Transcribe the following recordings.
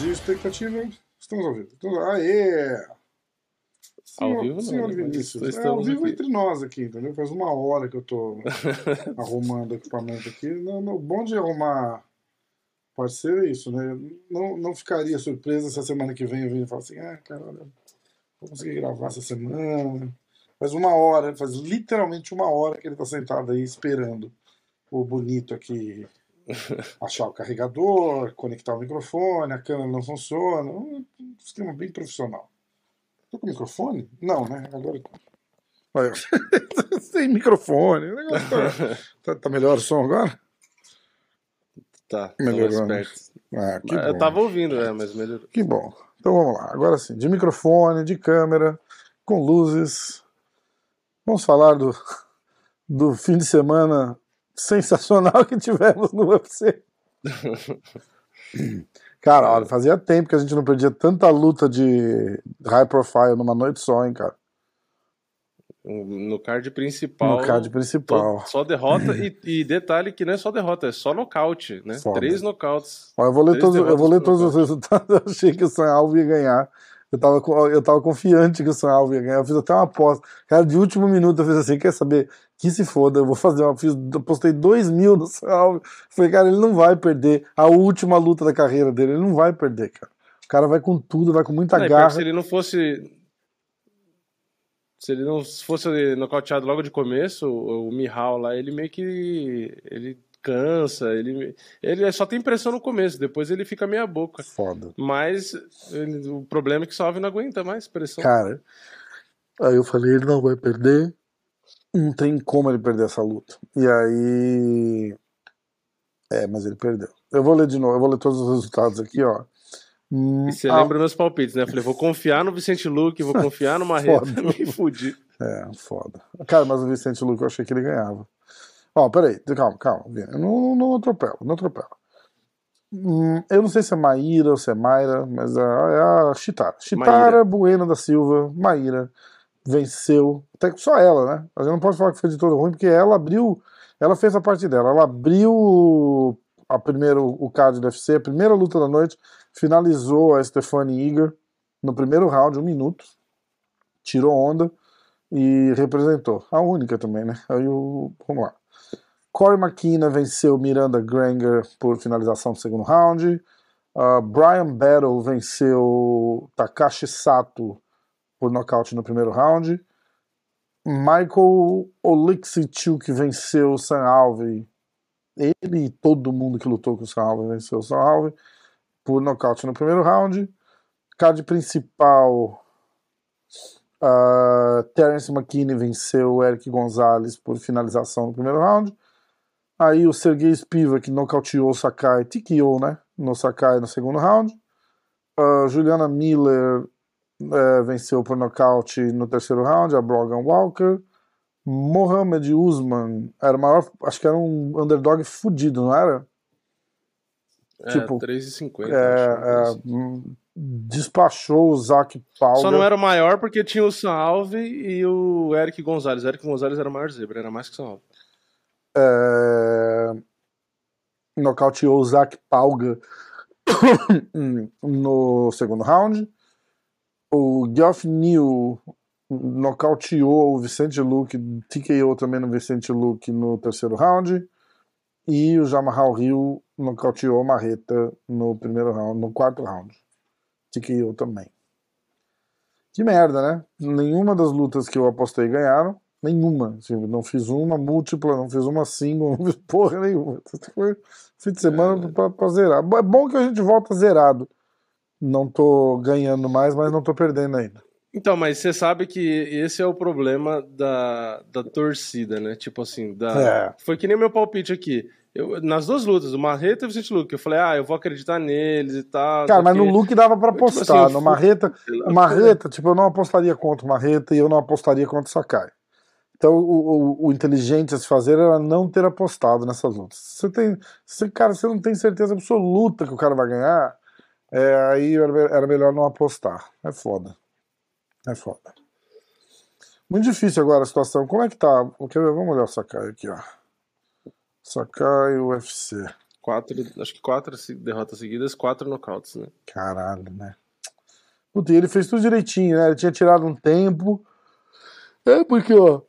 de expectativa, estamos ao vivo. Então, aê! Senhor, Ao vivo senhor não, né? Vinícius, é ao estamos vivo aqui. entre nós aqui, entendeu? Faz uma hora que eu tô arrumando equipamento aqui. Não, não, bom de arrumar parceiro é isso, né? Não, não ficaria surpresa se a semana que vem eu vir e falar assim, ah, cara, olha, vou conseguir gravar essa semana. Faz uma hora, faz literalmente uma hora que ele tá sentado aí esperando o bonito aqui achar o carregador, conectar o microfone, a câmera não funciona. Um esquema bem profissional. Tô com microfone? Não, né? Agora. Olha, Sem microfone. Tá, tá, tá melhor o som agora? Tá, Melhorou, né? Ah, Eu bom. tava ouvindo, é, mas melhorou. Que bom. Então vamos lá. Agora sim, de microfone, de câmera, com luzes. Vamos falar do, do fim de semana sensacional que tivemos no UFC. Cara, olha, fazia tempo que a gente não perdia tanta luta de high profile numa noite só, hein, cara. No card principal. No card principal. Só derrota e, e detalhe que não é só derrota, é só nocaute, né? Foda. Três nocautes. Ó, eu vou ler, todos, eu vou ler todos os resultados. Eu achei que o San Alvo ia ganhar. Eu tava, eu tava confiante que o San Alvo ia ganhar. Eu fiz até uma aposta. Cara, de último minuto eu fiz assim: quer saber? Que se foda, eu vou fazer uma. Fiz, eu postei 2 mil no San Alvo. Falei, cara, ele não vai perder a última luta da carreira dele. Ele não vai perder, cara. O cara vai com tudo, vai com muita Não, garra. se ele não fosse. Se ele não fosse nocauteado logo de começo, o, Mihal lá, ele meio que. Ele cansa, ele, ele só tem pressão no começo, depois ele fica meia boca. Foda. Mas ele- o problema é que o Salve não aguenta mais pressão. Cara, aí eu falei, ele não vai perder. Não tem como ele perder essa luta. E aí. É, mas ele perdeu. Eu vou ler de novo, eu vou ler todos os resultados aqui, ó. Hum, E você ah, lembra meus palpites, né? Eu falei, vou confiar no Vicente Luque, vou confiar no Marreta. Me fudi. É, foda. Cara, mas o Vicente Luque eu achei que ele ganhava. Ó, peraí, calma, calma. Vini. Não, não atropela, não atropela. Hum, eu não sei se é Maíra ou se é Mayra, mas é, é a Chitara. Chitara Maíra. Bueno da Silva, Maíra, venceu. Até que só ela, né? A gente não pode falar que foi de todo ruim, porque ela abriu. Ela fez a parte dela. Ela abriu a primeiro, o card do UFC, a primeira luta da noite, finalizou a Stephanie Iger no primeiro round, um minuto. Tirou onda e representou. A única também, né? Aí o. Vamos lá. Corey McKenna venceu Miranda Granger por finalização do segundo round. Uh, Brian Battle venceu Takashi Sato por nocaute no primeiro round. Michael Oleksichuk venceu o Sam Alvey. Ele e todo mundo que lutou com o Sam Alvey venceu o Sam Alvey por nocaute no primeiro round. Card principal, uh, Terence McKinney venceu Eric Gonzalez por finalização no primeiro round. Aí o Sergei Spivak nocauteou Sakai, TKO, né? No Sakai no segundo round. Uh, Juliana Miller eh, venceu por nocaute no terceiro round, a Brogan Walker. Mohamed Usman era maior, acho que era um underdog fudido, não era? É, Tipo, 3,50. É, é, hum, despachou o Zac Pauga. Só não era o maior porque tinha o Salve e o Eric Gonzalez. O Eric Gonzalez era o maior zebra, era mais que o Salve. é, nocauteou o Zac Pauga no segundo round. O Geoff Neal nocauteou o Vicente Luque, TKO também no Vicente Luque no terceiro round. E o Jamarral Rio nocauteou Marreta no primeiro round, no quarto round. TKO também. Que merda, né? Nenhuma das lutas que eu apostei ganharam. Nenhuma. Assim, não fiz uma múltipla, não fiz uma single, não fiz porra nenhuma. Foi fim de semana pra, pra zerar. É bom que a gente volta zerado. Não tô ganhando mais, mas não tô perdendo ainda. Então, mas você sabe que esse é o problema da, da torcida, né? Tipo assim, da... É. foi que nem meu palpite aqui. Eu, nas duas lutas, o Marreta e o Vicente Luque, eu falei, ah, eu vou acreditar neles e tal. Cara, mas que- no look dava pra Tipo assim, apostar. eu no fui- Marreta, o Marreta, tipo, eu não apostaria contra o Marreta e eu não apostaria contra o Sakai. Então, o, o, o inteligente a se fazer era não ter apostado nessas lutas. Você tem, você, cara, você não tem certeza absoluta que o cara vai ganhar, é, aí era, melhor não apostar. É foda. É foda. Muito difícil agora a situação. Como é que tá? Vamos olhar o Sakai aqui, ó. Sakai UFC. Quatro, acho que quatro derrotas seguidas, quatro nocautes, né? Caralho, né? Puta, e ele fez tudo direitinho, né? Ele tinha tirado um tempo. É, porque, ó.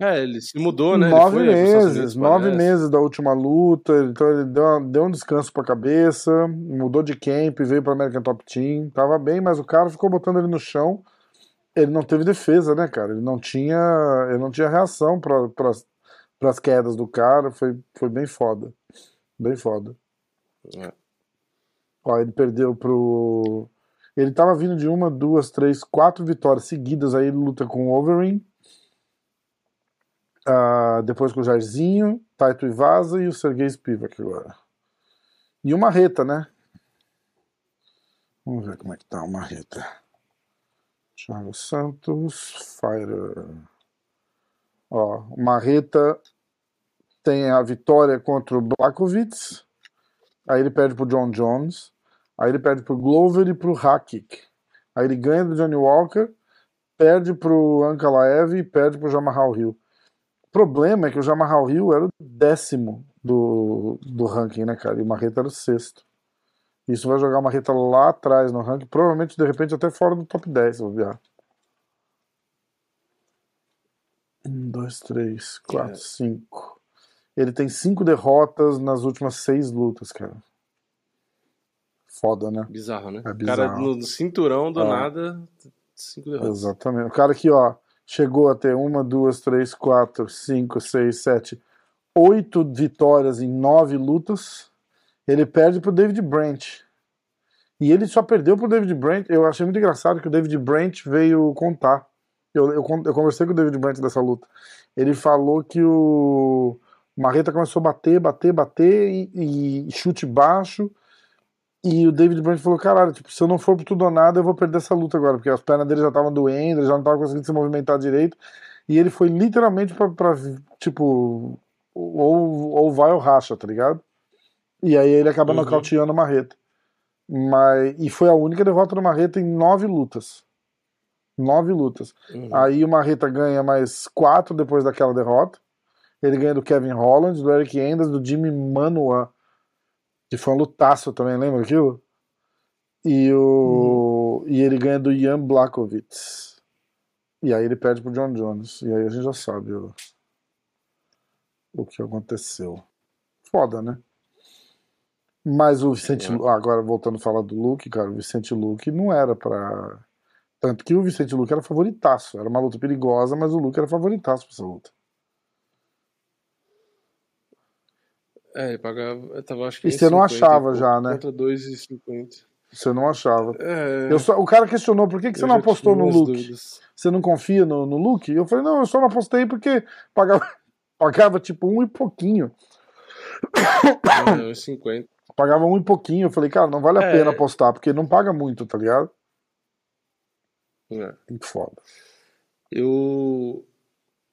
É, ele se mudou, né? Nove meses, nove meses da última luta. Então ele deu, deu um descanso pra cabeça, mudou de camp, veio pra American Top Team. Tava bem, mas o cara ficou botando ele no chão. Ele não teve defesa, né, cara? Ele não tinha, ele não tinha reação para pra, as quedas do cara. Foi, foi bem foda. Bem foda. É. Ó, ele perdeu pro. Ele tava vindo de uma, duas, três, quatro vitórias seguidas. Aí luta com o Overeem. Uh, depois com o Jairzinho, Taito Ivaza e o Sergei Spivak agora. E o Marreta, né? Vamos ver como é que tá o Marreta. Thiago Santos, Fire. Ó, Marreta tem a vitória contra o Blakovic, aí ele perde pro John Jones, aí ele perde pro Glover e pro Hakik. Aí ele ganha do Johnny Walker, perde pro Ankalaev e perde pro Jamahal Hill. O problema é que o Jamahal Hill era o décimo do, do ranking, né, cara? E o Marreta era o sexto. Isso vai jogar o Marreta lá atrás no ranking, provavelmente de repente até fora do top 10, vou ver. 1, 2, 3, 4, 5. Ele tem cinco derrotas nas últimas seis lutas, cara. Foda, né? Bizarro, né? É bizarro. Cara no cinturão do é. nada, cinco derrotas. Exatamente. O cara aqui, ó, chegou a ter uma, duas, três, quatro, cinco, seis, sete, oito vitórias em nove lutas. Ele perde pro David Brent. E ele só perdeu pro David Brent. Eu achei muito engraçado que o David Brent veio contar. Eu, eu, eu conversei com o David Brent dessa luta. Ele falou que o o Marreta começou a bater, bater, bater e, e, chute baixo. E o David Brandt falou: caralho, tipo, se eu não for por tudo ou nada, eu vou perder essa luta agora, porque as pernas dele já estavam doendo, ele já não estava conseguindo se movimentar direito. E ele foi literalmente pra, pra tipo, ou, ou vai ou racha, tá ligado? E aí ele acaba uhum. nocauteando o Marreta. Mas, e foi a única derrota do Marreta em nove lutas. Nove lutas. Uhum. Aí o Marreta ganha mais quatro depois daquela derrota. Ele ganha do Kevin Holland, do Eric Enders, do Jimmy Manuel, que foi um lutaço também, lembra aquilo? E, o, hum. e ele ganha do Ian Blachowicz. E aí ele perde pro John Jones. E aí a gente já sabe o, o que aconteceu. Foda, né? Mas o Vicente é. agora voltando a falar do Luke, cara, o Vicente Luke não era pra. Tanto que o Vicente Luke era favoritaço. Era uma luta perigosa, mas o Luke era favoritaço pra essa luta. É, ele pagava. Eu tava, acho que e você não achava já, né? Contra 2,50. Você não achava. É... Eu só, o cara questionou por que, que você não apostou no look. Dúvidas. Você não confia no, no look? Eu falei, não, eu só não apostei porque pagava, pagava tipo um e pouquinho. Não, 50. Pagava um e pouquinho. Eu falei, cara, não vale a é... pena apostar, porque não paga muito, tá ligado? É. Muito foda. Eu,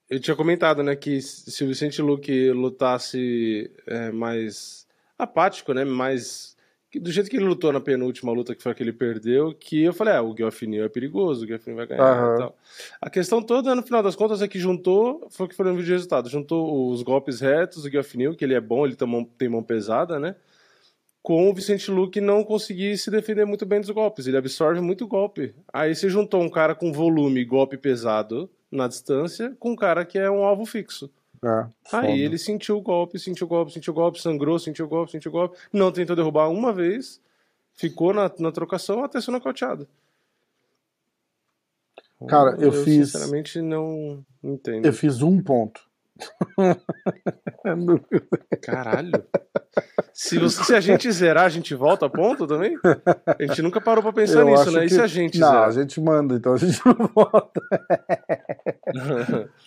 eu tinha comentado, né, que se o Vicente Luque lutasse é, mais apático, né, mais do jeito que ele lutou na penúltima luta, que foi a que ele perdeu, que eu falei, ah, o Guilherme é perigoso, o Guilherme vai ganhar uhum. e tal. A questão toda, no final das contas, é que juntou, foi o que foi no vídeo de resultado, juntou os golpes retos, o Guilherme, que ele é bom, ele tem mão, tem mão pesada, né, com o Vicente Luque não conseguir se defender muito bem dos golpes, ele absorve muito golpe. Aí se juntou um cara com volume, golpe pesado, na distância com um cara que é um alvo fixo. É, Aí ele sentiu o golpe, sentiu o golpe, sentiu o golpe, sangrou, sentiu o golpe, sentiu o golpe, não tentou derrubar uma vez, ficou na, na trocação até ser nocauteado. Cara, eu, eu fiz. Sinceramente, não entendo. Eu fiz um ponto. Caralho. Se, você, se, a gente zerar, a gente volta a ponto também? A gente nunca parou pra pensar eu nisso, né? E se a gente Não, zerar? a gente manda, então a gente não volta.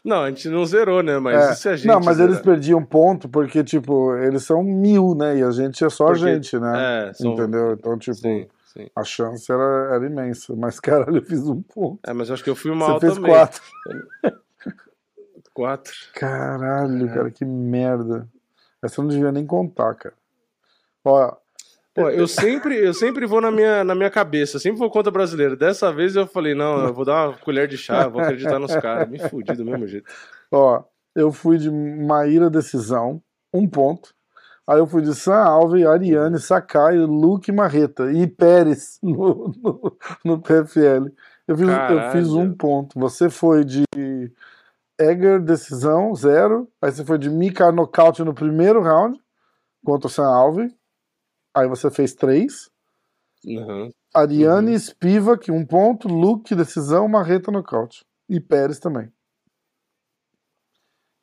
não, a gente não zerou, né? Mas é. se a gente. Não, mas zerar? eles perdiam ponto porque, tipo, eles são mil, né? E a gente é só porque, a gente, né? É, são... Entendeu? Então, tipo. Sim. Sim. A chance era, era imensa, mas caralho, eu fiz um ponto. É, mas eu acho que eu fui mal Você fez também. quatro. quatro. Caralho, é. cara, que merda. Essa eu não devia nem contar, cara. Ó, Pô, eu sempre, eu sempre vou na minha, na minha cabeça, sempre vou contra brasileiro. Dessa vez eu falei, não, eu vou dar uma colher de chá, vou acreditar nos caras. Me fudi do mesmo jeito. Ó, eu fui de Maíra Decisão, um ponto. Aí eu fui de Sam Alves, Ariane, Sakai, Luke Marreta e Pérez no, no, no PFL. Eu fiz, eu fiz um ponto. Você foi de Egger, decisão, zero. Aí você foi de Mika nocaute no primeiro round contra o Sam Alves. Aí você fez três. Uhum. Ariane, uhum. Spivak, um ponto. Luke, decisão, Marreta, nocaute. E Pérez também.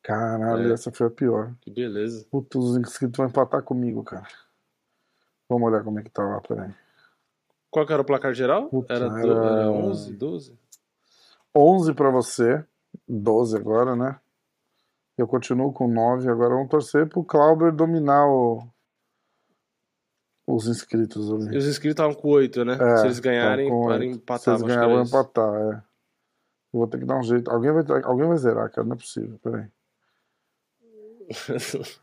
Caralho, é. essa foi a pior. Que beleza. Putz, os inscritos vão empatar comigo, cara. Vamos olhar como é que tá lá, peraí. Qual que era o placar geral? Puta, era, era... era 11, 12? 11 pra você, 12 agora, né? Eu continuo com 9, agora vamos torcer pro Clauber dominar o... os inscritos ali. Os inscritos estavam com 8, né? É, Se eles ganharem, para empatar. Se eles ganharem, vão empatar, é. Eu vou ter que dar um jeito. Alguém vai, alguém vai zerar, cara, não é possível, peraí.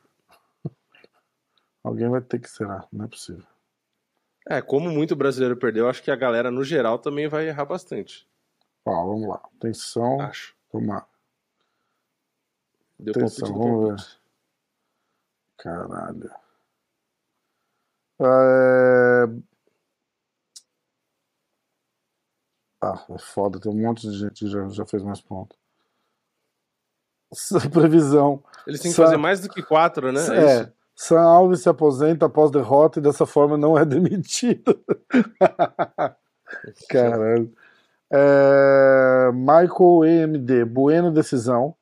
Alguém vai ter que zerar, não é possível. É, como muito brasileiro perdeu, acho que a galera no geral também vai errar bastante. Ó, vamos lá. Atenção. Acho. Tomar. Deu Atenção, vamos ver. Caralho. É... Ah, é foda, tem um monte de gente que já, já fez mais pontos. Previsão. Eles têm que Sam... fazer mais do que quatro, né? É. é. Sam Alves se aposenta após derrota e dessa forma não é demitido. Caralho. É... Michael EMD, Bueno decisão.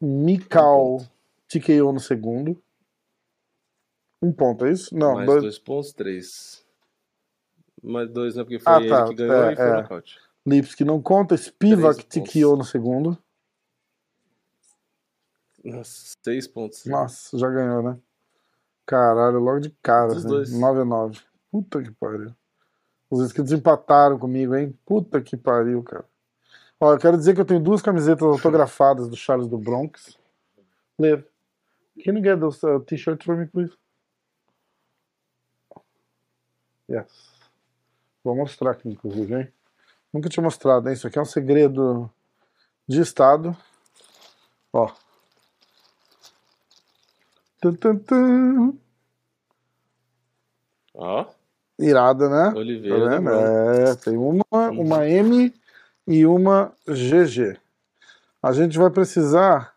Mikal TKO no segundo. Um ponto, é isso? Não, Mais dois, dois pontos, três. Mais dois, né? Porque foi ah, tá, ele que ganhou é, e foi é. nocaute. Lipski não conta. Spivak TKO no segundo. Nossa, seis pontos. Nossa, já ganhou, né? Caralho, logo de cara. Assim, 9 a 9 Puta que pariu. Os inscritos empataram comigo, hein? Puta que pariu, cara. Ó, eu quero dizer que eu tenho duas camisetas autografadas do Charles do Bronx. Liv, can you get those uh, t-shirts for me, please? Yes. Vou mostrar aqui, inclusive, hein? Nunca tinha mostrado, hein? Isso aqui é um segredo de Estado. Ó. Tum, tum, tum. Ó. Irada, né? Oliveira. Tá é, tem uma, uma M e uma GG. A gente vai precisar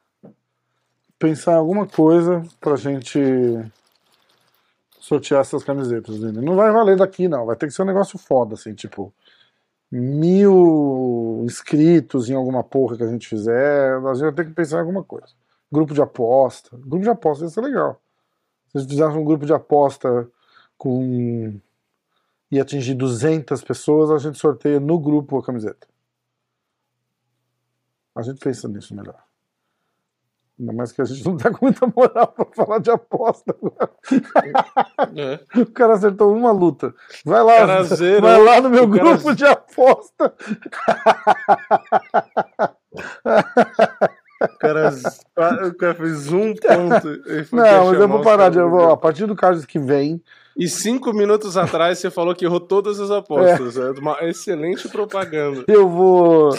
pensar em alguma coisa pra gente sortear essas camisetas. Não vai valer daqui, não. Vai ter que ser um negócio foda, assim, tipo mil inscritos em alguma porra que a gente fizer. A gente vai ter que pensar em alguma coisa. Grupo de aposta. Grupo de aposta ia ser legal. Se a gente fizesse um grupo de aposta com e atingir 200 pessoas, a gente sorteia no grupo a camiseta. A gente pensa nisso melhor. Ainda mais que a gente não tá com muita moral pra falar de aposta. É. O cara acertou uma luta. Vai lá, vai lá no meu grupo cara... de aposta. O cara, o cara fez um ponto. Não, mas eu vou parar de. Vou, a partir do caso que vem. E cinco minutos atrás você falou que errou todas as apostas. É, é uma excelente propaganda. Eu vou.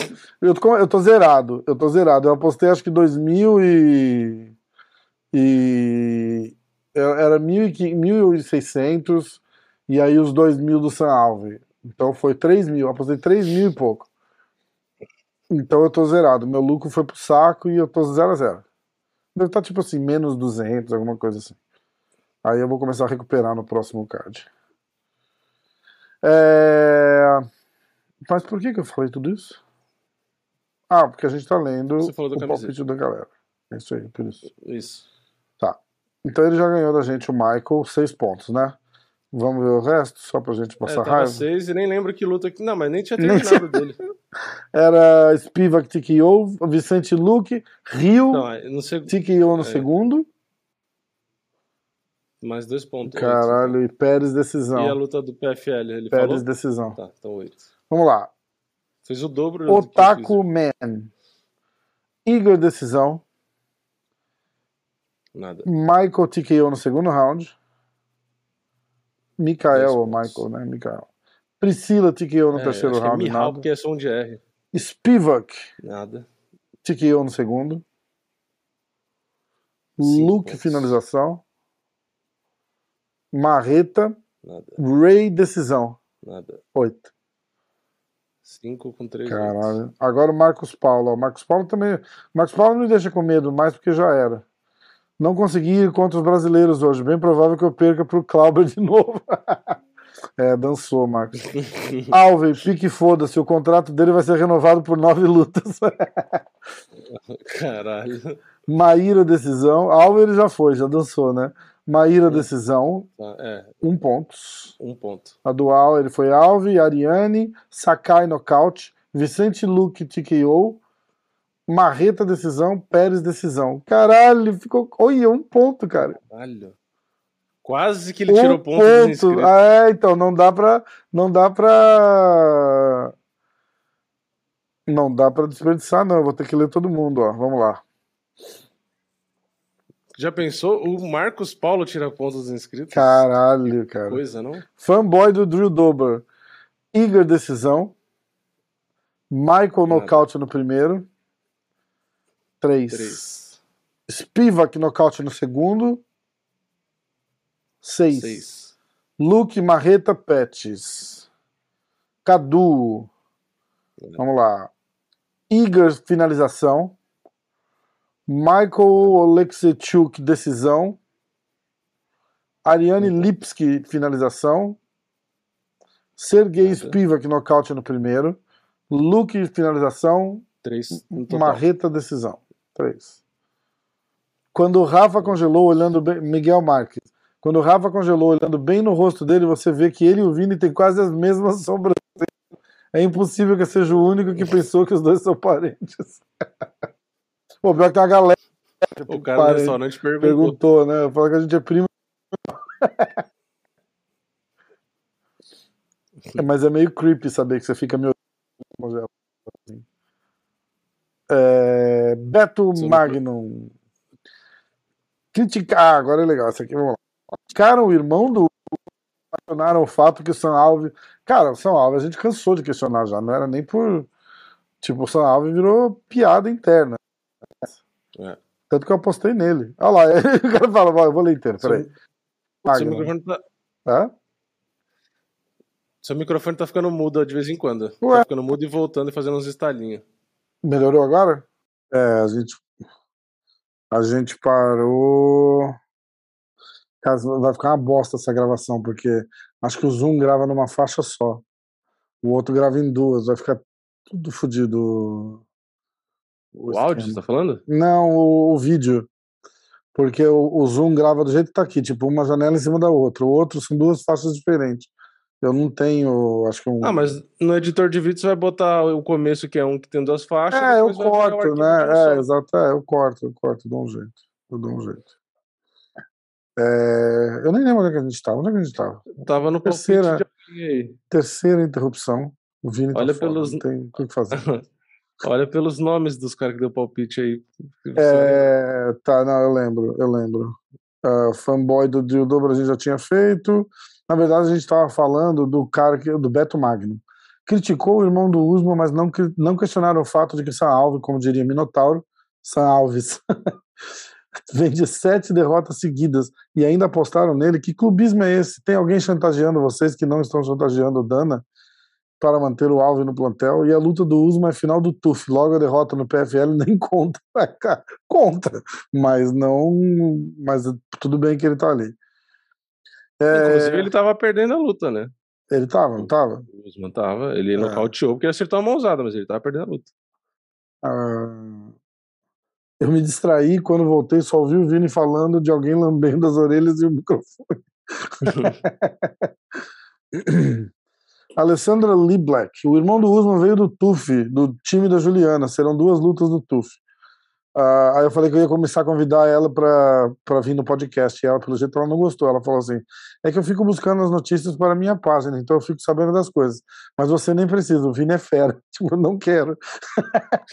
Eu tô, eu tô zerado. Eu tô zerado. Eu apostei acho que 2000 e. E. Era 1.600 e aí os 2.000 do San Alve. Então foi 3 mil. Apostei 3 mil e pouco. Então eu tô zerado. Meu lucro foi pro saco e eu tô zero a zero. Deve estar tá, tipo assim, menos 200, alguma coisa assim. Aí eu vou começar a recuperar no próximo card. É... Mas por que, que eu falei tudo isso? Ah, porque a gente tá lendo o palpite da galera. É isso aí, por isso. Isso. Tá. Então ele já ganhou da gente o Michael, seis pontos, né? Vamos ver o resto, só pra gente passar é, raiva. seis e nem lembro que luta aqui. Não, mas nem tinha terminado dele. Era Spivak TKO, Vicente Luque, Rio não. TKO no é. segundo. Mais dois pontos. Caralho, e Pérez decisão. E a luta do PFL, ele Pérez falou? decisão. Tá, então oito. Vamos lá. Fez o dobro. Otaku Man. Igor decisão. Nada. Michael TKO no segundo round. Mikael ou Michael, né? Mikael. Priscila TKO no É, terceiro é round, Mihal, nada. porque é som de R. Spivak Nada. TKO no segundo. Luke pontos. finalização. Marreta, Nada. Ray decisão. Nada. Oito. 5 com 3 Caralho. Agora o Marcos Paulo. O Marcos Paulo também. Marcos Paulo não me deixa com medo mais porque já era. Não consegui ir contra os brasileiros hoje. Bem provável que eu perca pro Clauber de novo. é, dançou, Marcos. Alves, pique foda-se. O contrato dele vai ser renovado por nove lutas. Caralho. Maíra, decisão. Alves ele já foi, já dançou, né? Maíra, decisão. Tá, É, Um ponto. um ponto. A dual ele foi Alve, Ariane, Sakai nocaute, Vicente Luque TKO, Marreta decisão, Pérez decisão. Caralho, ficou. Olha, um ponto, cara. Caralho. Quase que ele um tirou ponto, inscritos. Ah, é, então, não dá pra. Não dá pra. Não dá pra desperdiçar, não. Eu vou ter que ler todo mundo, ó. Vamos lá. Já pensou? O Marcos Paulo tira pontos dos inscritos? Caralho, cara. Coisa, não? Fanboy do Drew Dober. Igor decisão. Michael nocaute no primeiro. Três. 3. Spivak nocaute no segundo. Seis. 6. Luke Marreta Pettis. Cadu. Vamos lá. Igor finalização. Michael Oleksichuk decisão. Ariane Lipski finalização. Sergei Nada. Spivak nocaute no primeiro. Luke finalização. 3 no total. Marreta decisão. Três. Quando o Rafa congelou olhando bem. Miguel Marques. Quando o Rafa congelou olhando bem no rosto dele, você vê que ele e o Vini têm quase as mesmas sobrancelhas. É impossível que eu seja o único que pensou que os dois são parentes. Pô, pior que tem uma galera O cara do Parente. restaurante que perguntou. perguntou, né? Fala que a gente é primo. É, mas é meio creepy saber que você fica meio. assim. É, Beto Sim. Magnum. Criticar. Ah, agora é legal. Isso aqui, vamos lá. Criticaram o irmão do. Questionaram o fato que o Sam Alves. Cara, o Sam Alves a gente cansou de questionar já. Não era nem por. Tipo, o Sam Alves virou piada interna. É. Tanto que eu apostei nele. Olha lá, o cara fala, "Vai, eu vou ler inteiro, peraí. Seu Magnum. microfone, tá, Hã? seu microfone tá ficando mudo de vez em quando. Ué. Tá ficando mudo e voltando e fazendo uns estalinhos. Melhorou agora? É, a gente. A gente parou. Cara, vai ficar uma bosta essa gravação, porque acho que o Zoom grava numa faixa só. O outro grava em duas, vai ficar tudo fodido. O áudio, você tá falando? Não, o, o vídeo. Porque o, o Zoom grava do jeito que tá aqui, tipo, uma janela em cima da outra. O outro são duas faixas diferentes. Eu não tenho, acho que um. Ah, mas no editor de vídeo você vai botar o começo, que é um que tem duas faixas. É, eu o corto, né? É, exato, é, eu corto, eu corto, dou um jeito. Eu dou um jeito. É, eu nem lembro onde é que a gente estava. Onde é que a gente estava? Tava no Terceira. Terceira interrupção. O Vini tá Olha fora, pelos- não tem o que fazer. Olha pelos nomes dos caras que deu palpite aí. É, tá, não, eu lembro, eu lembro. Ah, fanboy do Dio a gente já tinha feito. Na verdade, a gente estava falando do cara que, do Beto Magno. Criticou o irmão do Usman, mas não, não questionaram o fato de que Sam Alves, como diria Minotauro, Sam Alves, vem de sete derrotas seguidas e ainda apostaram nele. Que clubismo é esse? Tem alguém chantageando vocês que não estão chantageando o Dana para manter o Alves no plantel? E a luta do Usman é final do TUF. Logo a derrota no PFL nem conta. Cara, conta, mas não. Mas tudo bem que ele tá ali. É, Inclusive, ele tava perdendo a luta, né? ele tava, não tava? O Usman tava. Ele É. nocauteou porque ele acertou a mãozada, mas ele tava perdendo a luta. Ah, eu me distraí quando voltei, só ouvi o Vini falando de alguém lambendo as orelhas e o microfone. Alessandra Lee Black. O irmão do Usman veio do TUF, do time da Juliana. Serão duas lutas no TUF. Ah, aí eu falei que eu ia começar a convidar ela para vir no podcast. E ela, pelo jeito, ela não gostou. Ela falou assim: é que eu fico buscando as notícias para a minha página, então eu fico sabendo das coisas. Mas você nem precisa, o Vini é fera. Tipo, eu não quero.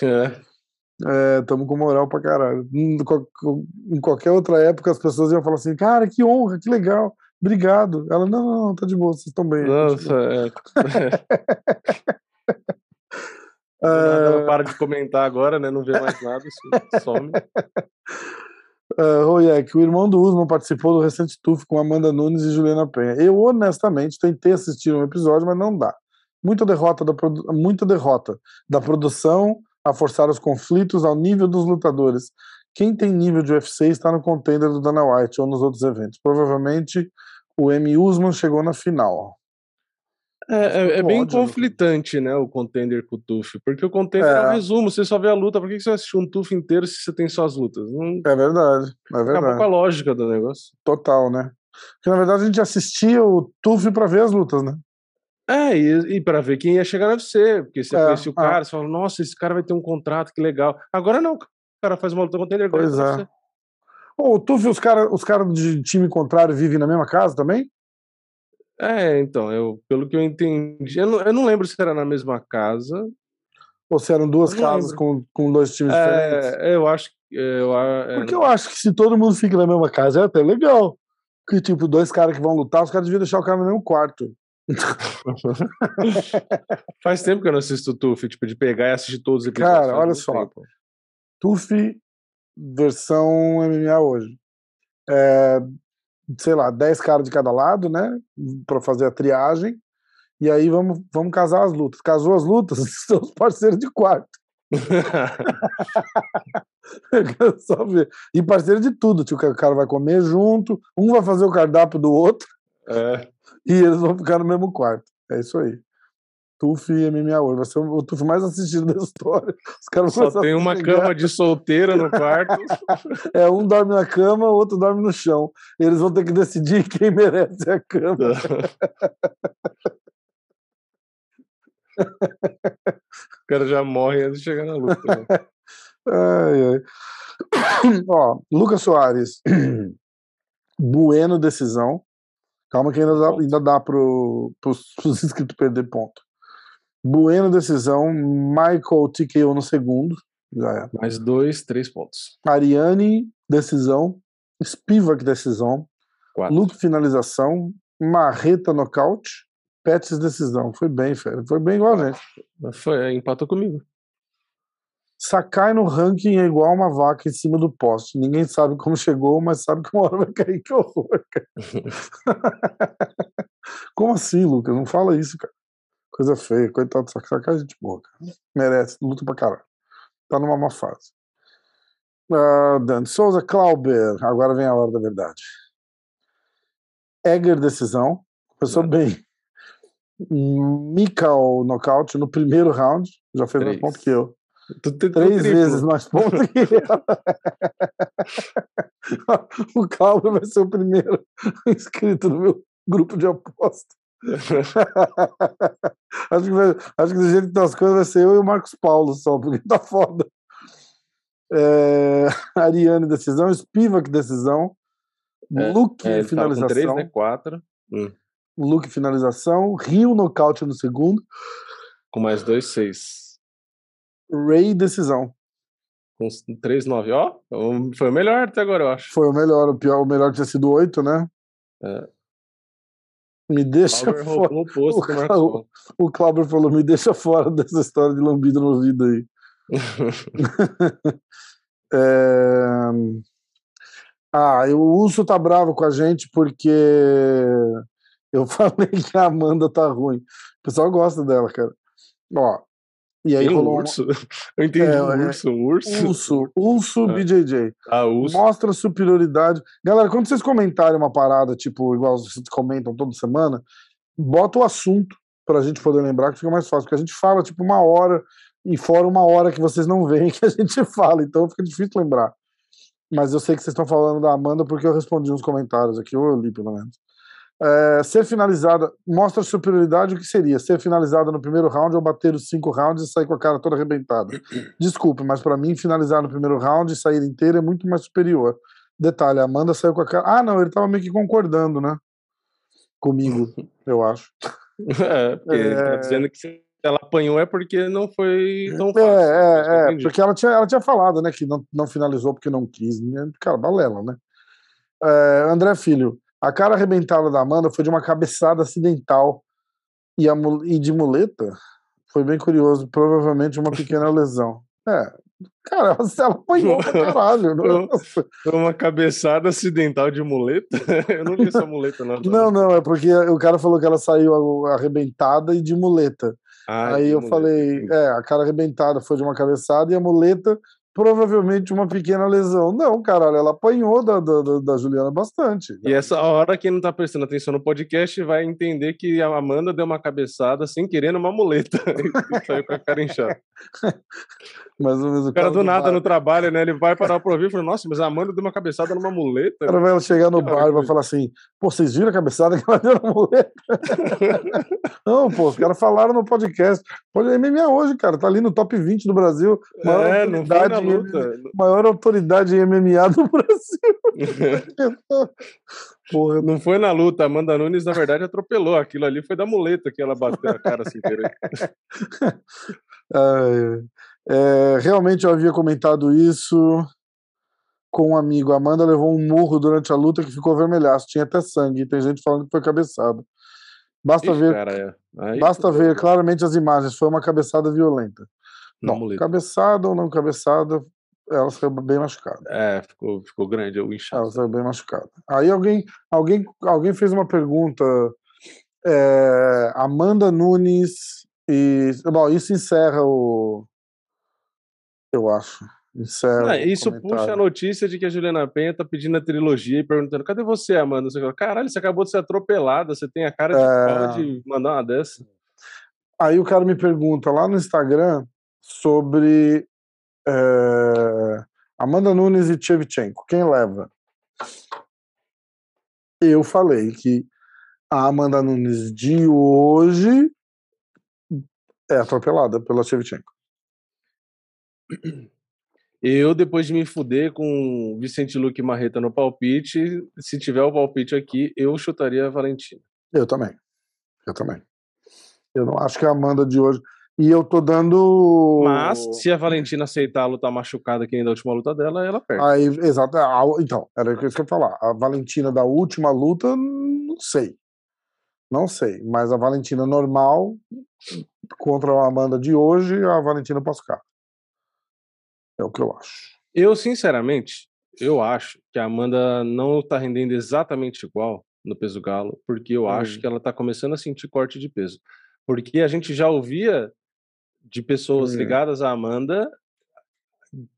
É. Estamos com moral pra caralho. Em qualquer outra época, as pessoas iam falar assim: cara, que honra, que legal. Obrigado. Ela, não, não, não, tá de boa, vocês estão bem. Nossa, é. Nada ela para de comentar agora, né? Não vê mais nada, some. Uh, Royek, o irmão do Usman participou do recente TUF com Amanda Nunes e Juliana Penha. Eu, honestamente, tentei assistir um episódio, mas não dá. Muita derrota da, muita derrota da produção a forçar os conflitos ao nível dos lutadores. Quem tem nível de UFC está no contender do Dana White ou nos outros eventos. Provavelmente o M. Usman chegou na final. É, é, é bem ódio, né? conflitante, né, o contender com o TUF, porque o contender é, é um resumo, você só vê a luta, por que você vai assistir um TUF inteiro se você tem só as lutas? Não... É verdade, é verdade. Acaba com a lógica do negócio. Total, né? Porque na verdade a gente assistia o TUF para ver as lutas, né? É, e, e para ver quem ia chegar no UFC, porque você é, conhecia o é. cara, você fala, nossa, esse cara vai ter um contrato, que legal. Agora não, o cara faz uma luta contender. Pois é. O TUF, os caras os cara de time contrário vivem na mesma casa também? É, então, eu, pelo que eu entendi, eu não, eu não lembro se era na mesma casa. Ou se eram duas casas com, com dois times é, diferentes? Eu acho eu, é, Porque eu acho que se todo mundo fica na mesma casa é até legal. Que, tipo, dois caras que vão lutar, os caras deviam deixar o cara no mesmo quarto. Faz tempo que eu não assisto Tuf, tipo, de pegar e assistir todos os episódios. Cara, olha só. Tempo. Tuf versão MMA hoje. É, sei lá, 10 caras de cada lado, né? Para fazer a triagem. E aí vamos, vamos casar as lutas. Casou as lutas, são os parceiros de quarto. Só ver. E parceiro de tudo. Tipo, o cara vai comer junto, um vai fazer o cardápio do outro. É. E eles vão ficar no mesmo quarto. É isso aí. TUF e MMA hoje. Vai ser o TUF mais assistido da história. Os caras Só tem uma cama de solteiro no quarto. é, um dorme na cama, o outro dorme no chão. Eles vão ter que decidir quem merece a cama. o cara já morre antes de chegar na luta. Né? ai, ai. Ó, Lucas Soares. Bueno decisão. Calma que ainda dá, ainda dá para os inscritos perder ponto. Bueno, decisão. Michael TKO no segundo. Já é. Mais dois, três pontos. Ariane, decisão. Spivak, decisão. Quatro. Luke, finalização. Marreta, nocaute. Pets, decisão. Foi bem, Fera. Foi bem igual a gente. Foi, empatou comigo. Sakai no ranking é igual uma vaca em cima do poste. Ninguém sabe como chegou, mas sabe que uma hora vai cair. Que horror, cara. como assim, Lucas? Não fala isso, cara. Coisa feia, coitado do Sakai, gente boa, cara. Merece, luta pra caralho. Tá numa má fase. Uh, Dan Souza, Clauber, agora vem a hora da verdade. Egger, decisão. Começou bem. Mikal, nocaute no primeiro round. Já fez mais ponto que eu. Tu, Três vezes mais ponto que eu. o Clauber vai ser o primeiro inscrito no meu grupo de aposta. acho, que vai, acho que do jeito que tá as coisas vai ser eu e o Marcos Paulo só, porque tá foda. É, Ariane, decisão. Spivak, decisão. É, Luke, é, finalização. 3, né? 4. Hum. Luke, finalização. Rio, nocaute no segundo. Com mais dois, seis. Ray, decisão. Com 3, 9. Ó, foi o melhor até agora, eu acho. Foi o melhor. O, pior, o melhor tinha sido 8, né? É. Me deixa fora. O, o, o Cláudio falou: me deixa fora dessa história de lambido no ouvido aí. é... Ah, o Urso tá bravo com a gente porque eu falei que a Amanda tá ruim. O pessoal gosta dela, cara. Ó, e aí rolou um urso. Eu entendi é, um urso, um urso. Urso, urso ah. BJJ. Ah, urso. Mostra superioridade. Galera, quando vocês comentarem uma parada, tipo, igual vocês comentam toda semana, bota o assunto pra gente poder lembrar que fica mais fácil. Porque a gente fala, tipo, uma hora e fora uma hora que vocês não veem que a gente fala. Então fica difícil lembrar. Mas eu sei que vocês estão falando da Amanda porque eu respondi uns comentários aqui, ou eu li pelo menos. É, ser finalizada mostra superioridade o que seria ser finalizada no primeiro round ou bater os cinco rounds e sair com a cara toda arrebentada. Desculpe, mas para mim finalizar no primeiro round e sair inteira é muito mais superior. Detalhe, a Amanda saiu com a cara. Ah, não, ele tava meio que concordando, né? Comigo, eu acho. É, porque é... ele tá dizendo que se ela apanhou é porque não foi tão é, fácil. É, é, é porque ela tinha, ela tinha falado, né, que não, não finalizou porque não quis. Né? Cara, balela, né? É, André Filho, A cara arrebentada da Amanda foi de uma cabeçada acidental e, a, e de muleta. Foi bem curioso, provavelmente uma pequena lesão. É, cara, ela apanhou pra caralho. Nossa. Uma cabeçada acidental de muleta? Eu não vi essa muleta, não. Não, não, é porque o cara falou que ela saiu arrebentada e de muleta. Ah, Aí eu muleta. falei, é, a cara arrebentada foi de uma cabeçada e a muleta provavelmente uma pequena lesão. Não, caralho, ela apanhou da, da, da Juliana bastante. E essa hora, quem não tá prestando atenção no podcast vai entender que a Amanda deu uma cabeçada sem querer numa muleta e saiu com a cara inchada. Ou menos o cara do nada bar. no trabalho, né? Ele vai parar pra ouvir e fala: Nossa, mas a Amanda deu uma cabeçada numa muleta. O cara vai chegar no bar e vai falar assim: Pô, vocês viram a cabeçada que ela deu na muleta? não, pô, os caras falaram no podcast. Pode MMA hoje, cara. Tá ali no top 20 do Brasil. Maior, é, autoridade, luta. maior autoridade em MMA do Brasil. Porra. Não foi na luta. Amanda Nunes, na verdade, atropelou. Aquilo ali foi da muleta que ela bateu a cara sem querer. É, realmente eu havia comentado isso com um amigo. A Amanda levou um murro durante a luta que ficou vermelhaço, tinha até sangue. Tem gente falando que foi cabeçado. Basta Ixi, ver, cara, é. basta ver claramente as imagens. Foi uma cabeçada violenta. Não, não cabeçada ou não cabeçada, ela saiu bem machucada. É, ficou, ficou grande o inchaço. Ela saiu bem machucada. Aí alguém, alguém, alguém fez uma pergunta. É, Amanda Nunes e bom, isso encerra o eu acho. Encerra é, isso puxa a notícia de que a Juliana Penha tá pedindo a trilogia e perguntando: cadê você, Amanda? Você fala, Caralho, você acabou de ser atropelada, você tem a cara de é... de mandar uma dessa. Aí o cara me pergunta lá no Instagram sobre é, Amanda Nunes e Chevchenko, quem leva? Eu falei que a Amanda Nunes de hoje é atropelada pela Shevchenko. Eu, depois de me fuder com Vicente Luque Marreta no palpite, se tiver o palpite aqui, eu chutaria a Valentina. Eu também. Eu também. Eu não acho que a Amanda de hoje. E eu tô dando. Mas, se a Valentina aceitar a luta machucada que nem da última luta dela, ela perde. Aí, exato. Então, era isso que eu ia falar. A Valentina da última luta, não sei. Não sei. Mas a Valentina normal contra a Amanda de hoje, a Valentina pós-carta. É o que eu acho. Eu, sinceramente, eu acho que a Amanda não está rendendo exatamente igual no peso galo, porque eu hum. acho que ela está começando a sentir corte de peso. Porque a gente já ouvia de pessoas hum. ligadas à Amanda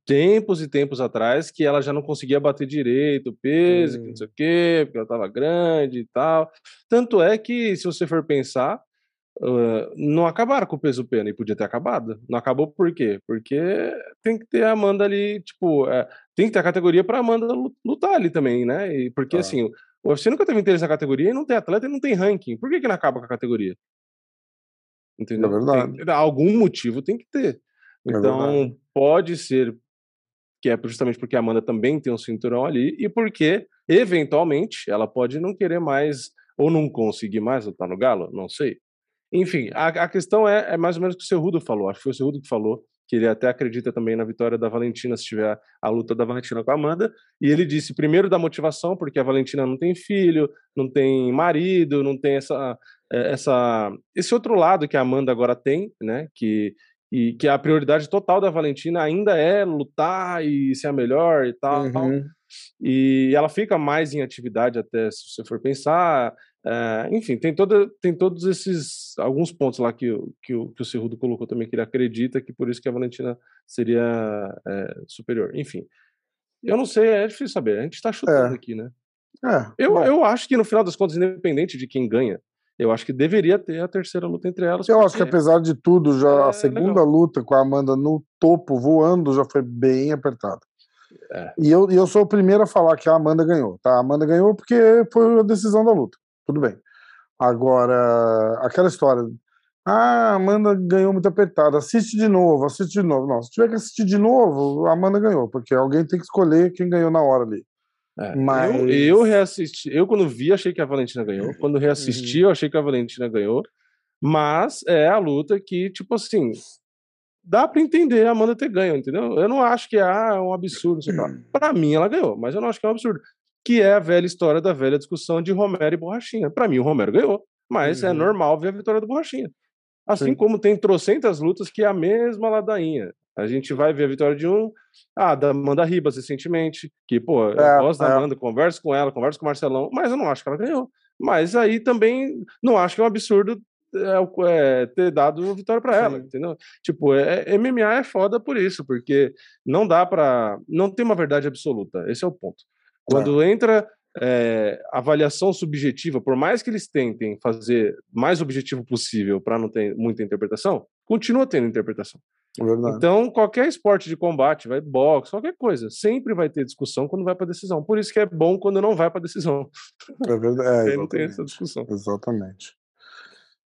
tempos e tempos atrás que ela já não conseguia bater direito o peso, hum. que não sei o quê, porque ela estava grande e tal. Tanto é que, se você for pensar, Uh, não acabaram com o peso pena e podia ter acabado. Não acabou por quê? Porque tem que ter a Amanda ali, tipo, é, tem que ter a categoria para Amanda lutar ali também, né? E porque ah. assim, o UFC nunca teve interesse na categoria e não tem atleta e não tem ranking. Por que, que não acaba com a categoria? Entendeu? É verdade. Tem, algum motivo tem que ter. É então, é pode ser que é justamente porque a Amanda também tem um cinturão ali e porque, eventualmente, ela pode não querer mais ou não conseguir mais lutar no Galo, não sei. Enfim, a, a questão é, é, mais ou menos o que o Cerrudo falou. Acho que foi o Cerrudo que falou que ele até acredita também na vitória da Valentina se tiver a luta da Valentina com a Amanda. E ele disse primeiro da motivação, porque a Valentina não tem filho, não tem marido, não tem essa, é, essa esse outro lado que a Amanda agora tem, né? Que e que a prioridade total da Valentina ainda é lutar e ser a melhor e tal. Uhum. E ela fica mais em atividade até se você for pensar. É, enfim, tem, toda, tem todos esses alguns pontos lá que, que, o, que o Cerrudo colocou também que ele acredita que por isso que a Valentina seria é, superior. Enfim, eu não sei, é difícil saber. A gente está chutando é. aqui, né? É, eu, eu acho que no final das contas, independente de quem ganha, eu acho que deveria ter a terceira luta entre elas. Eu acho que apesar de tudo, já é a segunda legal. luta com a Amanda no topo, voando, já foi bem apertada. É. E eu, eu sou o primeiro a falar que a Amanda ganhou, tá? A Amanda ganhou porque foi a decisão da luta tudo bem. Agora, aquela história. Ah, a Amanda ganhou muito apertada. Assiste de novo, assiste de novo. Não, se tiver que assistir de novo, a Amanda ganhou, porque alguém tem que escolher quem ganhou na hora ali. É, Mas... eu, eu reassisti. Eu, quando vi, achei que a Valentina ganhou. Quando reassisti, uhum. eu achei que a Valentina ganhou. Mas é a luta que, tipo assim, dá para entender a Amanda ter ganho, entendeu? Eu não acho que ah, é um absurdo. Pra mim, ela ganhou, mas eu não acho que é um absurdo. Que é a velha história da velha discussão de Romero e Borrachinha. Para mim, o Romero ganhou, mas é Uhum. normal ver a vitória do Borrachinha. Assim Sim. como tem trocentas lutas que é a mesma ladainha. A gente vai ver a vitória de um, ah, da Amanda Ribas recentemente, que, pô, eu É, gosto da é. Amanda, converso com ela, converso com o Marcelão, mas eu não acho que ela ganhou. Mas aí também não acho que é um absurdo é, é, ter dado vitória para ela, Sim. entendeu? Tipo, é, é- MMA é foda por isso, porque não dá pra. Não tem uma verdade absoluta, esse é o ponto. Quando entra é, avaliação subjetiva, por mais que eles tentem fazer mais objetivo possível para não ter muita interpretação, continua tendo interpretação. É verdade. Então, qualquer esporte de combate, vai boxe, qualquer coisa, sempre vai ter discussão quando vai para decisão. Por isso que é bom quando não vai para decisão. É verdade. É, não tem essa discussão. Exatamente.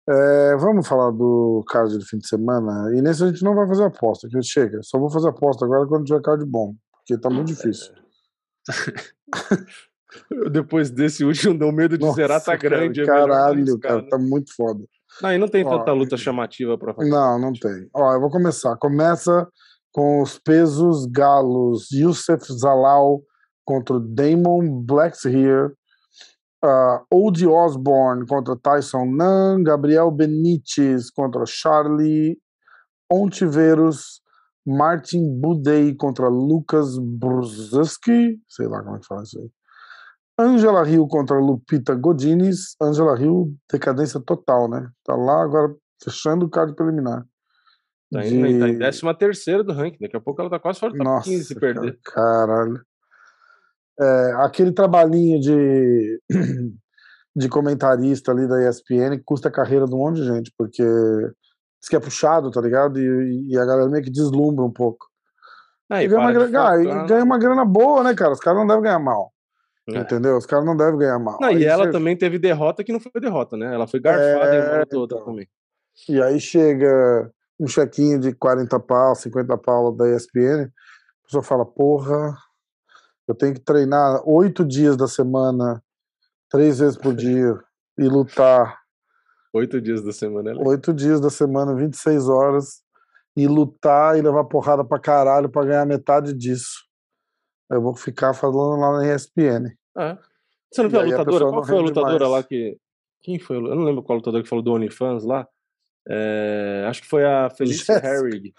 É, vamos falar do card do fim de semana. E nesse a gente não vai fazer aposta, que chega. Só vou fazer aposta agora quando tiver card bom, porque tá muito difícil. Depois desse último, o medo de zerar tá Nossa, cara, grande. é Caralho, cara, né? tá muito foda. Não, e não tem Ó, tanta luta chamativa para fazer. Não, não tem. Ó, eu vou começar. Começa com os pesos galos. Youssef Zalal contra o Damon Blackshear. Uh, Old Osborne contra Tyson Nan. Gabriel Benítez contra Charlie Ontiveros. Martin Budei contra Lucas Brzeski. Sei lá como é que fala isso aí. Angela Rio contra Lupita Godinez. Angela Rio, decadência total, né? Tá lá agora fechando o card preliminar. Tá em, tá em de- 13 terceira do ranking. Daqui a pouco ela tá quase fora do top Nossa, 15 se perder. cara, caralho. É, aquele trabalhinho de, de comentarista ali da ESPN custa a carreira de um monte de gente, porque diz que é puxado, tá ligado? E, e a galera meio que deslumbra um pouco. Aí, e, ganha uma, grana, ah, e focar. ganha uma grana boa, né, cara? Os caras não devem ganhar mal. É. Entendeu? Os caras não devem ganhar mal. Não, e ela você- também teve derrota que não foi derrota, né? Ela foi garfada É, outra então. também. E aí chega um chequinho de 40 pau, 50 pau da ESPN, a pessoa fala, porra, eu tenho que treinar oito dias da semana, três vezes por dia, e lutar Oito dias da semana. Ela... oito dias da semana, 26 horas, e lutar e levar porrada pra caralho pra ganhar metade disso. Eu vou ficar falando lá na ESPN. É. Você não viu a a lutadora? pessoa Qual foi a lutadora lá que. Quem foi? Eu não lembro qual lutador que falou do OnlyFans lá. É, Acho que foi a Felice. Herrig.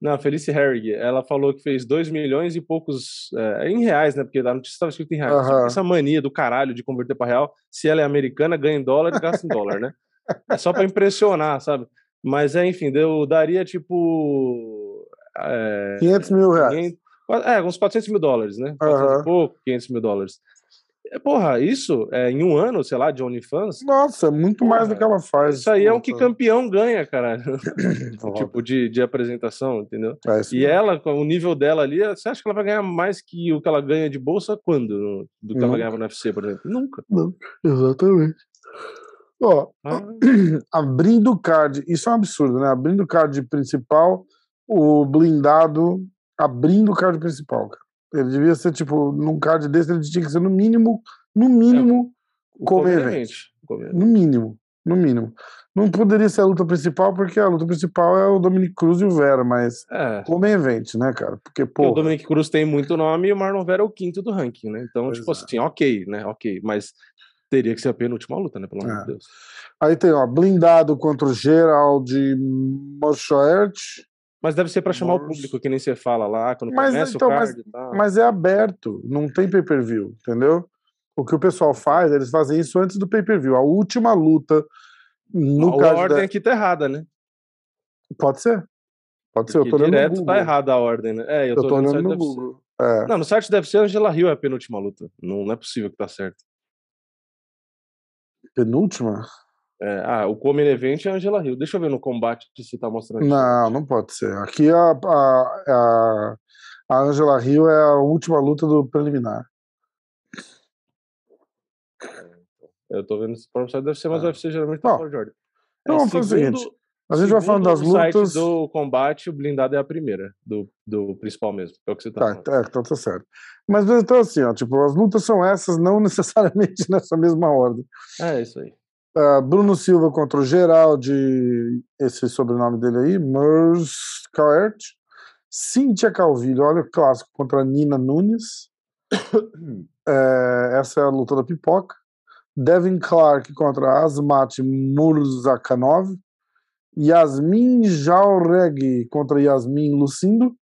Não, a Felice Herrig. Ela falou que fez 2 milhões e poucos. é, em reais, né? Porque a notícia estava escrito em reais. Que Aham. Essa mania do caralho de converter para real. Se ela é americana, ganha em dólar e gasta em dólar, né? É só para impressionar, sabe? Mas é, enfim, deu, daria tipo. É, 500 mil reais. 500 é, uns 400 mil dólares, né? 400 Aham. e pouco, 500 mil dólares. É, Porra, isso é, em um ano, sei lá, de OnlyFans, Nossa, é muito mais do que ela faz. isso aí é o que campeão ganha, caralho. Foda. tipo, de, de apresentação, entendeu? É E mesmo. ela, com o nível dela ali, você acha que ela vai ganhar mais que o que ela ganha de bolsa quando? Do que ela Nunca. ganhava no UFC, por exemplo? Nunca. Não, exatamente. Ó, Ah, abrindo o card, isso é um absurdo, né? Abrindo o card principal, o blindado abrindo o card principal, cara. Ele devia ser, tipo, num card desse, ele tinha que ser no mínimo, no mínimo, o Come Comer event. Event. Comer. no mínimo, no mínimo. Não poderia ser a luta principal, porque a luta principal é o Dominic Cruz e o Vera, mas É. como event, né, cara? Porque, Porque o pô, Dominic Cruz tem muito nome e o Marlon Vera é o quinto do ranking, né? Então, Pois tipo é. assim, ok, né? Ok. Mas teria que ser a penúltima luta, né? Pelo amor É. de Deus. aí tem, ó, blindado contra o Gerald Mochoert, Mas deve ser pra chamar o público, que nem você fala lá, quando Mas, começa então, o mas- card e tal. mas é aberto, não tem pay-per-view, entendeu? O que o pessoal faz, eles fazem isso antes do pay-per-view. A última luta no a ordem da... aqui tá errada, né? Pode ser. Pode ser, eu Porque tô olhando no direto Google. tá errada a ordem, né? É, eu Eu tô, tô olhando olhando no. Google. É. Não, no site deve ser Angela Hill é a penúltima luta. Não, não é possível que tá certo. Penúltima? É, ah, o Common Event é Angela Hill. Deixa eu ver no combate se tá mostrando. aqui. Não, não pode ser. Aqui a, a, a, a Angela Hill é a última luta do preliminar. Eu tô vendo esse site, deve ser, mas Ah. o UFC geralmente tá fora de ordem. então vamos fazer o seguinte, A gente vai falando das lutas. do combate, o blindado é a primeira, do, do principal mesmo. É o que você tá, Tá, falando. tá, então tá certo. Mas então assim, ó, tipo, as lutas são essas, não necessariamente nessa mesma ordem. É isso aí. Ah, Bruno Silva contra o Geraldi, esse sobrenome dele aí, Merskaert. Cíntia Calvilho, olha o clássico, contra a Nina Nunes. É, essa é a luta da pipoca. Devin Clark contra Asmat Murzakanov. Yasmin Jauregui contra Yasmin Lucindo.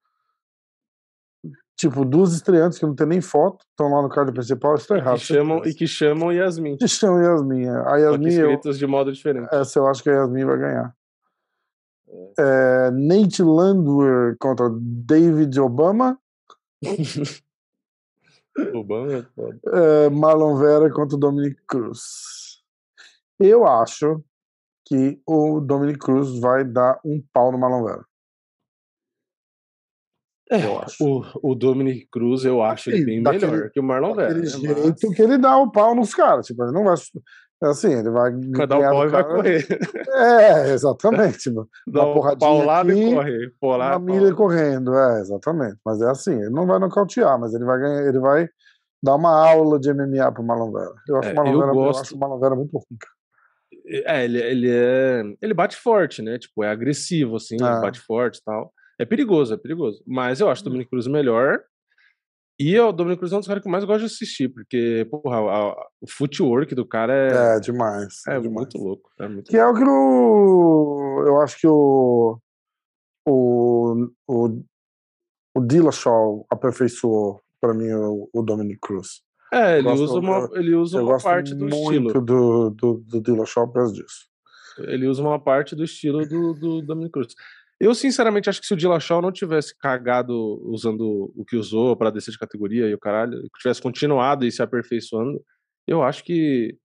Tipo, duas estreantes que não tem nem foto, estão lá no card principal, isso tá errado. Que chamam, e que chamam Yasmin. Que chamam Yasmin. é. A Yasmin, eu, escritos de modo diferente. essa eu acho que a Yasmin vai ganhar. É, Nate Landwehr contra David Obama. Obama é. É, Marlon Vera contra Dominic Cruz. Eu acho que o Dominic Cruz vai dar um pau no Marlon Vera. eu acho. O, o Dominic Cruz, eu acho ele bem Daquele- melhor que o Marlon Vera. Né? Mas jeito que ele dá o pau nos caras. Tipo, ele não vai. é Assim, ele vai. Vai dar o pau e vai correr. É, exatamente. Tipo, Dá Uma um porradinha paulada aqui, e corre. Paulada, uma milha correndo, é, exatamente. Mas é assim, ele não vai nocautear, mas ele vai ganhar, ele vai dar uma aula de MMA pro Marlon Vera. Eu acho É, o Marlon eu Vera, eu gosto- acho o Marlon Vera muito ruim. cara. É, ele, ele é. Ele bate forte, né? Tipo, é agressivo, assim, Ah. ele bate forte e tal. É perigoso, é perigoso. Mas eu acho o Dominic Cruz melhor. E o Dominic Cruz é um dos caras que eu mais gosto de assistir, porque, porra, a- a- o footwork do cara é, É, demais. é demais. muito louco. É muito Que é o que o. Eu acho que o. O. O, o Dillashaw aperfeiçoou pra mim o, o Dominic Cruz. É, ele gosto- usa uma, ele usa uma parte do estilo. do, do, do Dillashaw por causa disso. Ele usa uma parte do estilo do, do Dominic Cruz. Eu, sinceramente, acho que se o Dillashaw não tivesse cagado usando o que usou para descer de categoria e o caralho, tivesse continuado e se aperfeiçoando, eu acho que.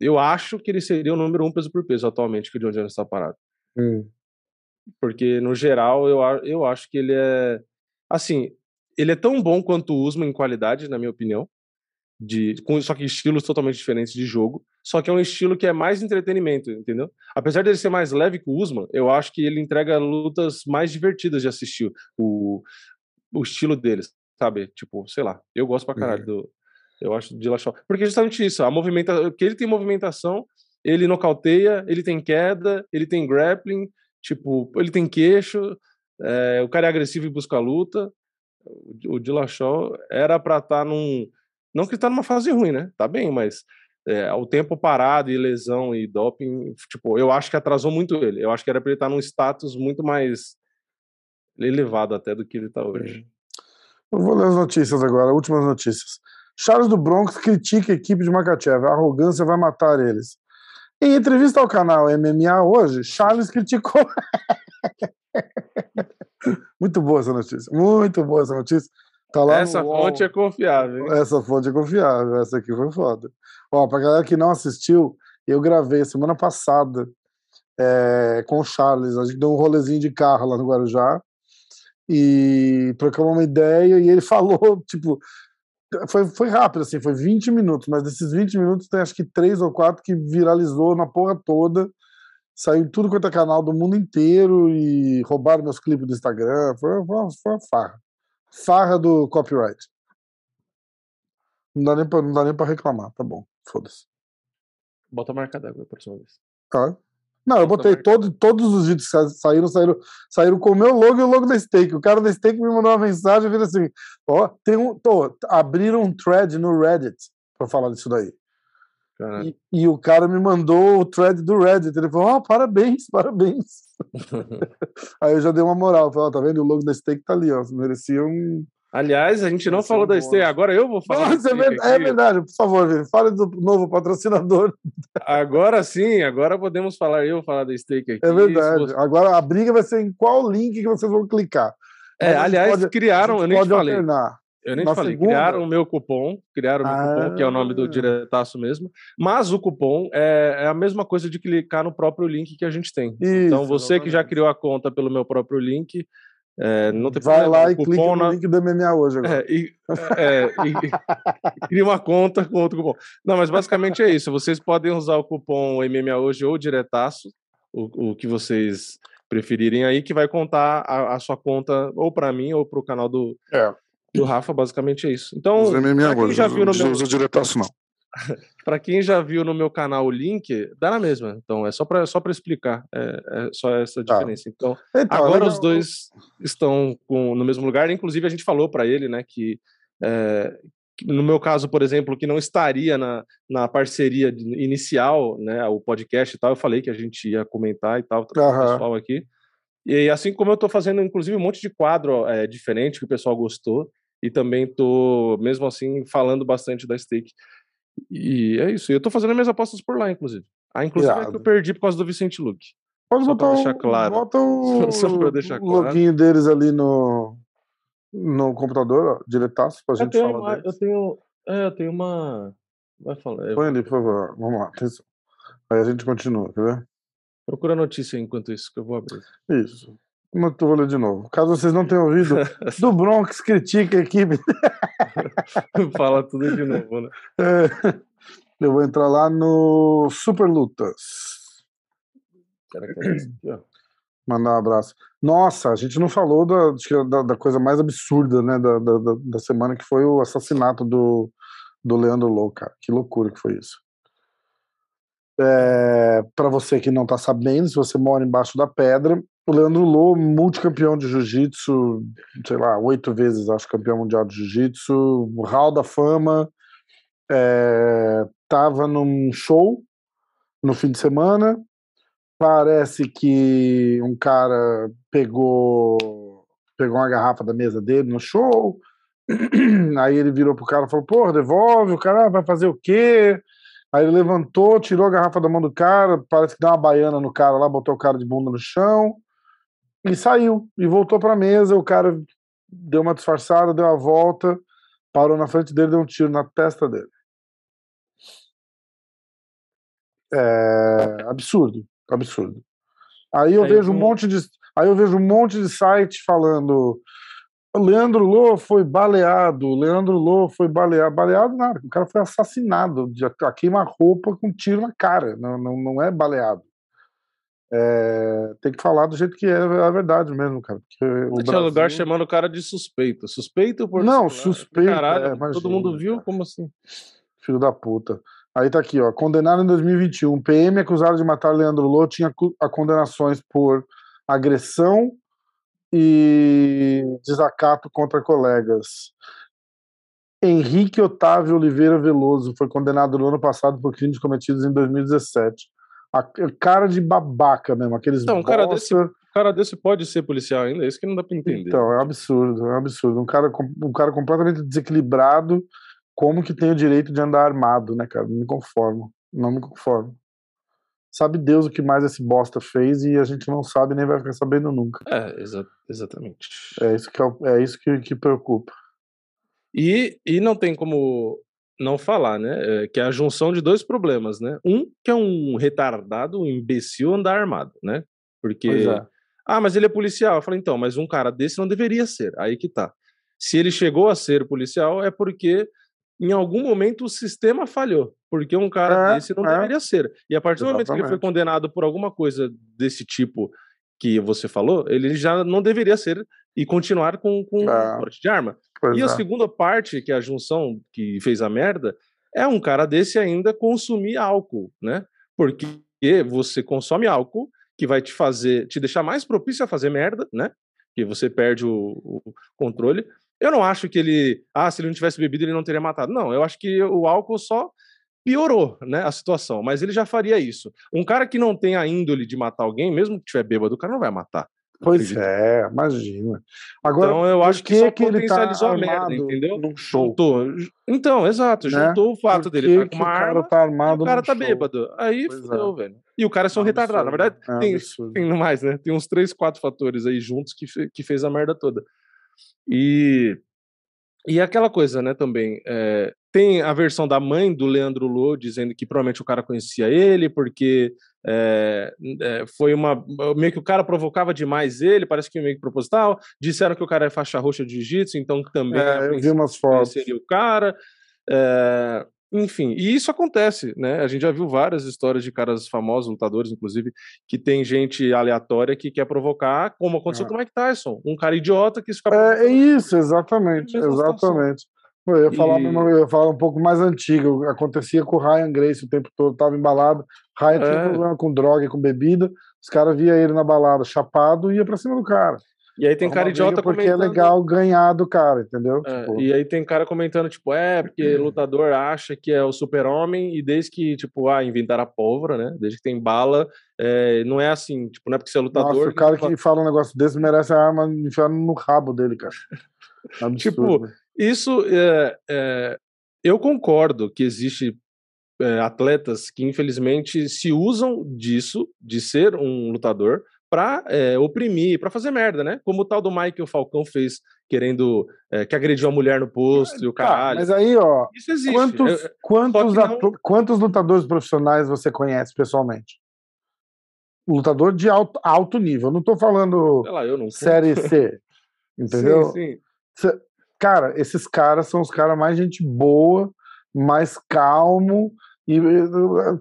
Eu acho que ele seria o número um peso por peso atualmente que o John Jones está parado. Hum. Porque, no geral, eu, eu acho que ele é. Assim, ele é tão bom quanto o Usman em qualidade, na minha opinião. De, com, só que estilos totalmente diferentes de jogo. Só que é um estilo que é mais entretenimento, entendeu? Apesar dele ser mais leve que o Usman, eu acho que ele entrega lutas mais divertidas de assistir. O, o estilo deles, sabe? Tipo, sei lá. Eu gosto pra caralho do. Eu acho de Dillashaw. Porque justamente isso, a movimentação. Porque ele tem movimentação, ele nocauteia, ele tem queda, ele tem grappling, tipo, ele tem queixo, é, o cara é agressivo e busca a luta. O, o Dillashaw era pra estar num. Não que ele tá numa fase ruim, né? Tá bem, mas é, o tempo parado e lesão e doping, tipo, eu acho que atrasou muito ele. Eu acho que era pra ele estar num status muito mais elevado até do que ele tá hoje. Eu vou ler as notícias agora, últimas notícias. Charles do Bronx critica a equipe de Makachev. A arrogância vai matar eles. Em entrevista ao canal MMA hoje, Charles criticou. Muito boa essa notícia. Muito boa essa notícia. Tá lá Essa fonte é confiável, hein? Essa fonte é confiável, essa aqui foi foda. Ó, pra galera que não assistiu, eu gravei semana passada é, com o Charles. A gente deu um rolezinho de carro lá no Guarujá e trocamos uma ideia e ele falou, tipo, foi, foi rápido, assim, foi 20 minutos, mas desses 20 minutos tem acho que três ou quatro que viralizou na porra toda. Saiu tudo quanto é canal do mundo inteiro e roubaram meus clipes do Instagram. Foi, foi, foi uma farra. Farra do copyright. Não dá nem pra, não dá nem pra reclamar, tá bom, foda-se. Bota a marca d'água a próxima vez. Tá? Não, eu botei todo, todos os vídeos que sa- saíram, saíram, saíram com o meu logo e o logo da Steak. O cara da Steak me mandou uma mensagem e falou assim: ó, tem um. Tô, abriram um thread no Reddit pra falar disso daí. E, e o cara me mandou o thread do Reddit. Ele falou: ó, parabéns, parabéns. Aí eu já dei uma moral. Falei, ó, tá vendo? O logo da Steak tá ali, ó. Merecia um. Aliás, a gente não falou da. Stay, agora eu vou falar. Nossa, é, Stay ver- é verdade, por favor, Vini, fale do novo patrocinador. Agora sim, agora podemos falar, eu vou falar da Steak aqui. É verdade. Agora a briga vai ser em qual link que vocês vão clicar. É, aliás, pode- criaram, eu nem te pode falei. alternar. Eu nem te falei, segunda- criaram o meu cupom, criaram o meu cupom, que é o nome Ah. do diretaço mesmo, mas o cupom é, é a mesma coisa de clicar no próprio link que a gente tem. então Isso, você que já exatamente. criou a conta pelo meu próprio link, é, não tem Vai problema, lá e clica no na- link do MMA hoje agora. É, e, é, e- cria uma conta com outro cupom. Não, mas basicamente é isso. Vocês podem usar o cupom MMA hoje ou diretaço, o, o que vocês preferirem aí, que vai contar a, a sua conta ou para mim ou para o canal do, É. do Rafa. Basicamente é isso. Então, MMA já viu no meu- usa diretaço, não. para quem já viu no meu canal o link, dá na mesma. Então, é só para só explicar. É, é só essa Tá. diferença. Então, Então, Agora legal. os dois estão com- no mesmo lugar. Inclusive, a gente falou para ele, né, que, é, no meu caso, por exemplo, que não estaria na, na parceria inicial, né, o podcast e tal, eu falei que a gente ia comentar e tal, uhum. o pessoal aqui. E assim como eu estou fazendo, inclusive, um monte de quadro é, diferente que o pessoal gostou, e também estou, mesmo assim, falando bastante da stake. E é isso. Eu estou fazendo minhas apostas por lá, inclusive. Ah, inclusive é que eu perdi por causa do Vicente Luque. Pode Só botar deixar claro. Bota o, Só pra deixar o claro. login deles ali no, no computador, ó, diretaço, pra gente falar uma, Eu tenho, é, eu tenho uma... Vai falar. Põe ali, por favor. Vamos lá. Atenção. Aí a gente continua, quer ver? Procura a notícia enquanto isso, que eu vou abrir. Isso. Ler de novo. Caso vocês não tenham ouvido, do Bronx critica a equipe. Fala tudo de novo, né? É, eu vou entrar lá no Super Lutas. Mandar um abraço. Nossa, a gente não falou da, da, da coisa mais absurda né, da, da, da, semana, que foi o assassinato do, do Leandro Lou, cara. Que loucura que foi isso. É, para você que não tá sabendo, se você mora embaixo da pedra, o Leandro Lô, multicampeão de jiu-jitsu, sei lá, oito vezes, acho, campeão mundial de jiu-jitsu, Hall da Fama, é, tava num show no fim de semana, parece que um cara pegou pegou uma garrafa da mesa dele no show, aí ele virou pro cara e falou, porra, devolve, o cara vai fazer o quê? Aí ele levantou, tirou a garrafa da mão do cara, parece que deu uma baiana no cara lá, botou o cara de bunda no chão, e saiu e voltou para a mesa. O cara deu uma disfarçada, deu a volta, parou na frente dele, deu um tiro na testa dele. É absurdo, absurdo. Aí eu aí, vejo um monte de, aí eu vejo um monte de site falando Leandro Lô foi baleado, Leandro Lô foi baleado, baleado nada, o cara foi assassinado, a queima-roupa com um tiro na cara, não, não, não é baleado. É, tem que falar do jeito que é a verdade mesmo, cara. Porque o Brasil... lugar chamando o cara de suspeito. Suspeito por. Não, suspeito. Caralho, é, todo mundo viu? Cara. Como assim? Filho da puta. Aí tá aqui, ó. Condenado em 2021. PM acusado de matar Leandro Lô tinha a condenações por agressão e desacato contra colegas. Henrique Otávio Oliveira Veloso foi condenado no ano passado por crimes cometidos em 2017 a cara de babaca mesmo, aqueles Então, um cara, desse, um cara desse pode ser policial ainda, é isso que não dá pra entender. Então, é um absurdo, é um absurdo. Um cara, um cara completamente desequilibrado, como que tem o direito de andar armado, né, cara? Não me conformo, não me conformo. Sabe Deus o que mais esse bosta fez e a gente não sabe nem vai ficar sabendo nunca. É, exa exatamente. É isso que, é, é isso que, que preocupa. E, e não tem como não falar, né? É, que é a junção de dois problemas, né? Um, que é um retardado, um imbecil andar armado, né? Porque. É. Ah, mas ele é policial. Eu falei, então, mas um cara desse não deveria ser. Aí que tá. Se ele chegou a ser policial, é porque em algum momento o sistema falhou. Porque um cara é, desse não é. deveria ser. E a partir do momento que ele foi condenado por alguma coisa desse tipo que você falou, ele já não deveria ser e continuar com, com é. porte de arma. Pois e é. a segunda parte, que é a junção que fez a merda, é um cara desse ainda consumir álcool, né? Porque você consome álcool que vai te fazer, te deixar mais propício a fazer merda, né? Que você perde o, o controle. Eu não acho que ele, ah, se ele não tivesse bebido ele não teria matado. Não, eu acho que o álcool só piorou, né, a situação, mas ele já faria isso. Um cara que não tem a índole de matar alguém, mesmo que tiver bêbado, o cara não vai matar. Pois é, imagina. Agora, então eu acho que, que só que potencializou ele tá a merda, entendeu? Num show. Juntou. Então, exato, né? juntou o fato dele estar tá com uma o arma tá armado o cara tá show. bêbado. Aí pois fudeu, é. velho. E o cara é só um retardado. Na verdade, é tem, tem mais, né? Tem uns três, quatro fatores aí juntos que, que fez a merda toda. E, e aquela coisa, né, também, é, tem a versão da mãe do Leandro Lô dizendo que provavelmente o cara conhecia ele, porque é, é, foi uma. meio que o cara provocava demais ele, parece que meio que proposital. Disseram que o cara é faixa roxa de jiu-jitsu, então também é, eu vi umas fotos. seria o cara. É, enfim, e isso acontece, né? A gente já viu várias histórias de caras famosos, lutadores, inclusive, que tem gente aleatória que quer provocar, como aconteceu é. com o Mike Tyson, um cara idiota que fica. É, é isso, exatamente, exatamente. Eu ia, falar, e... eu ia falar um pouco mais antigo. Acontecia com o Ryan Grace o tempo todo, tava embalado. Ryan é. tinha problema com droga e com bebida. Os caras via ele na balada chapado e ia pra cima do cara. E aí tem cara idiota porque comentando. é legal ganhar do cara, entendeu? É, Tipo, E aí tem cara comentando, tipo, é, porque lutador acha que é o super-homem e desde que, tipo, ah, inventaram a pólvora, né? Desde que tem bala, é, não é assim, tipo, não é porque você é lutador. Nossa, o cara que fala um negócio desse merece a arma enfiada no rabo dele, cara. Absurdo. Tipo, Isso, é, é, eu concordo que existe é, atletas que infelizmente se usam disso, de ser um lutador, pra é, oprimir, pra fazer merda, né? Como o tal do Michael Falcão fez, querendo é, que agrediu a mulher no posto e o Tá, caralho. mas aí, ó, Isso existe. quantos, Eu- quantos, que não- quantos lutadores profissionais você conhece pessoalmente? Lutador de alto, alto nível. Não tô falando lá, não série C. Entendeu? Sim, sim. Cara, esses caras são os caras mais gente boa, mais calmo, e eh,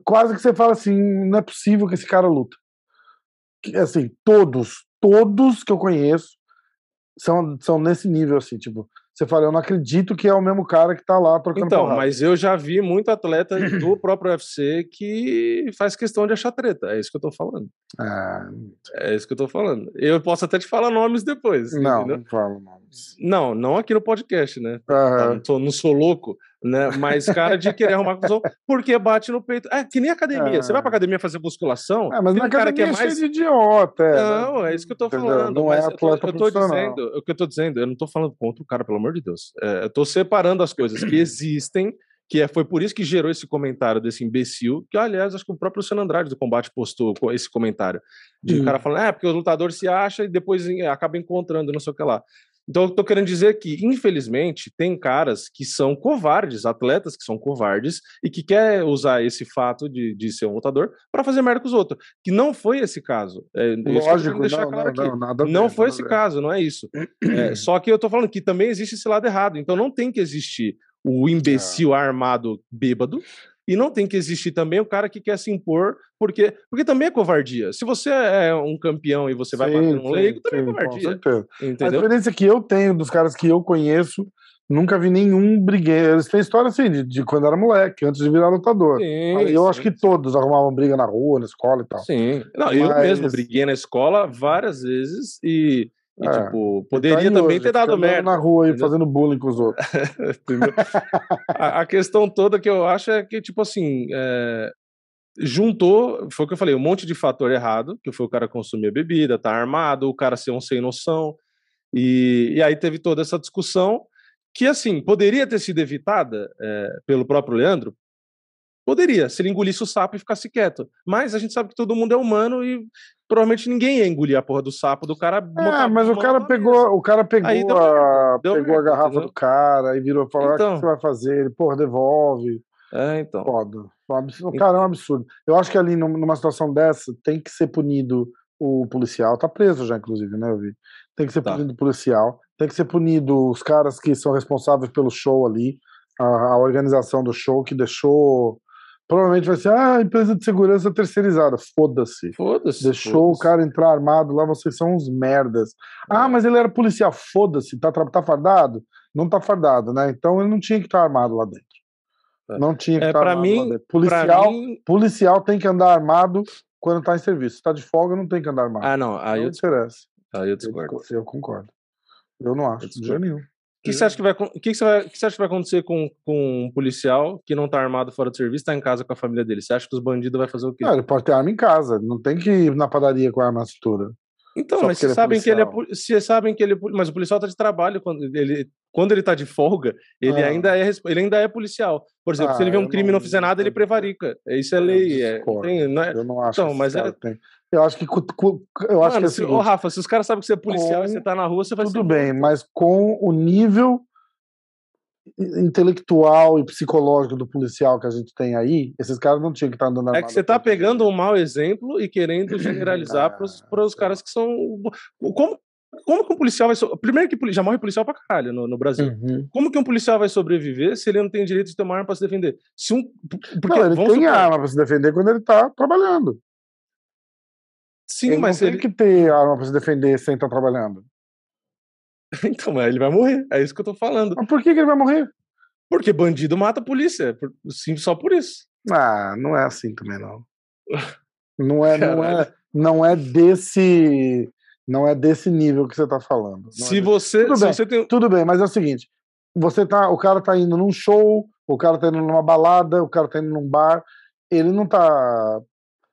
quase que você fala assim: não é possível que esse cara luta. Assim, todos, todos que eu conheço são, são nesse nível, assim, tipo, você fala, eu não acredito que é o mesmo cara que tá lá trocando Então, porrada. mas eu já vi muito atleta do próprio UFC que faz questão de achar treta. É isso que eu tô falando. Ah, É isso que eu tô falando. Eu posso até te falar nomes depois. não, entendeu? não falo nomes. Não, não aqui no podcast, né? Tá, não, sou, não sou louco, né? Mas cara de querer arrumar confusão porque bate no peito. É que nem academia. Você vai pra academia fazer musculação? É, mas na cara que é é mais. de idiota. é, Não, né? é isso que eu tô Entendeu? falando. Não é eu tô- eu tô dizendo, o que eu tô dizendo, eu não tô falando contra o cara, pelo amor de Deus. É, eu tô separando as coisas que existem, que é, foi por isso que gerou esse comentário desse imbecil, que, aliás, acho que o próprio Luciano Andrade do combate postou esse comentário. De o Hum. cara falando, é, porque o lutador se acha e depois acaba encontrando, não sei o que lá. Então, eu tô querendo dizer que, infelizmente, tem caras que são covardes, atletas que são covardes, e que quer usar esse fato de, de ser um lutador para fazer merda com os outros. Que não foi esse caso. É, tô Lógico, não, claro não, aqui. não, nada Não foi nada esse caso, não é isso. É, só que eu tô falando que também existe esse lado errado. Então não tem que existir o É. imbecil armado bêbado. E não tem que existir também o cara que quer se impor, porque, porque também é covardia. Se você é um campeão e você vai Sim, bater num sim, leigo, também é sim, com covardia. certeza. A Entendeu? experiência que eu tenho dos caras que eu conheço, nunca vi nenhum brigueiro. Eles têm história assim, de, de quando era moleque, antes de virar lutador. Sim, eu sim, acho que todos arrumavam briga na rua, na escola e tal. Sim. Não, eu Mas- mesmo briguei na escola várias vezes e, e, É. tipo, Tá poderia aí também hoje, ter dado fica andando merda. na rua e fazendo bullying com os outros. A, a questão toda que eu acho é que, tipo assim, é, juntou, foi o que eu falei, um monte de fator errado, que foi o cara consumir a bebida, tá armado, o cara ser um sem noção, e, e aí teve toda essa discussão que, assim, poderia ter sido evitada é, pelo próprio Leandro, Poderia, se ele engolisse o sapo e ficasse quieto. Mas a gente sabe que todo mundo é humano e provavelmente ninguém ia engolir a porra do sapo do cara. É, mas o cara pegou, mesa. o cara pegou, Aí a, pegou merda, a garrafa entendeu? do cara e virou e falou: ah, o Então. que você vai fazer? Ele, porra, devolve. É, então. Foda. Absurdo. Cara, é um absurdo. Eu acho que ali, num- numa situação dessa, tem que ser punido o policial. Tá preso já, inclusive, né, eu vi. Tem que ser Tá. punido o policial. Tem que ser punido os caras que são responsáveis pelo show ali. A, a organização do show que deixou. Provavelmente vai ser, ah, empresa de segurança terceirizada. Foda-se. Foda-se. Deixou o foda-se. cara entrar armado lá, vocês são uns merdas. Ah, mas ele era policial. Foda-se, tá, tá fardado? Não tá fardado, né? Então ele não tinha que estar armado lá dentro. É. Não tinha que É, estar armado mim- lá dentro. Policial, mim- policial tem que andar armado quando tá em serviço. Se tá de folga, não tem que andar armado. Ah, não. Aí não eu, interessa. aí eu Eu, discordo. eu concordo. Eu não acho, Eu de jeito nenhum. O que, você acha que vai, que, que, você vai, que você acha que vai acontecer com, com um policial que não tá armado fora do serviço, tá em casa com a família dele? Você acha que os bandidos vão fazer o quê? Não, ele pode ter arma em casa, não tem que ir na padaria com a arma na cintura. Então, Só mas vocês é sabem que ele é vocês sabem que ele é mas o policial tá de trabalho quando ele quando ele tá de folga, ele Ah. ainda é ele ainda é policial. Por exemplo, se Ah, ele vê um eu crime e não não- fizer nada, ele eu- prevarica. Isso é eu lei, é, discordo. tem, não é- Eu não acho Então, mas é- têm. Eu acho que. Eu acho Mano, que é se, ô, Rafa, se os caras sabem que você é policial e com- você tá na rua, você vai Tudo bem, mas com o nível intelectual e psicológico do policial que a gente tem aí, esses caras não tinham que estar andando É que você tá pegando um mau exemplo e querendo generalizar Ah, para os caras que são. Como, como que um policial vai. So... Primeiro que já morre policial pra caralho no, no Brasil. Uhum. Como que um policial vai sobreviver se ele não tem direito de ter uma arma pra se defender? Se um. Porque, não, ele tem supor- arma para se defender quando ele tá trabalhando. Sim, ele mas não ele. tem que ter arma para se defender sem estar trabalhando. Então, mas ele vai morrer. É isso que eu tô falando. Mas por que, que ele vai morrer? Porque bandido mata a polícia. Sim, só por isso. Ah, não é assim também, não. Não é, não é, não é desse Não é desse nível que você tá falando. Não Se é você, Tudo se bem. você tem. Tudo bem, mas é o seguinte: você tá, o cara tá indo num show, o cara tá indo numa balada, o cara tá indo num bar, ele não tá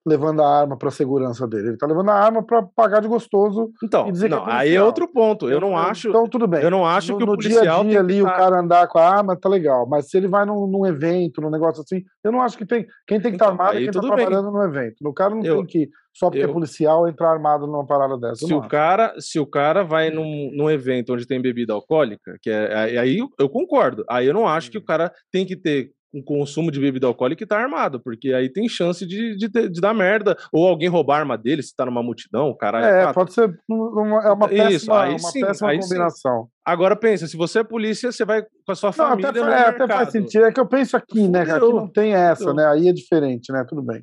levando a arma pra segurança dele, ele tá levando a arma pra pagar de gostoso. Então, é não, aí é outro ponto. Eu não acho. Então, tudo bem. Eu não acho no, que o no policial dia a dia ali, o tá- cara andar com a arma, tá legal. Mas se ele vai num, num evento, num negócio assim, eu não acho que tem. Quem tem que estar Então, armado é quem tá tudo bem. trabalhando no evento. O cara não Eu- tem que, só porque é eu- policial, entrar armado numa parada dessa. Se o, acho. cara, se o cara vai num, num evento onde tem bebida alcoólica, que é, aí- eu- eu concordo. Aí eu não acho que o cara tem que ter um consumo de bebida alcoólica e tá armado, porque aí tem chance de, de, de dar merda, ou alguém roubar a arma dele se tá numa multidão, o cara É, ah, pode ser uma, é uma Isso, péssima, aí uma sim, péssima aí sim. combinação. Agora pensa, se você é polícia, você vai com a sua Não, família até, é, até faz sentido. É que eu penso aqui, né? que Aqui não tem essa, né? Aí é diferente, né? Tudo bem.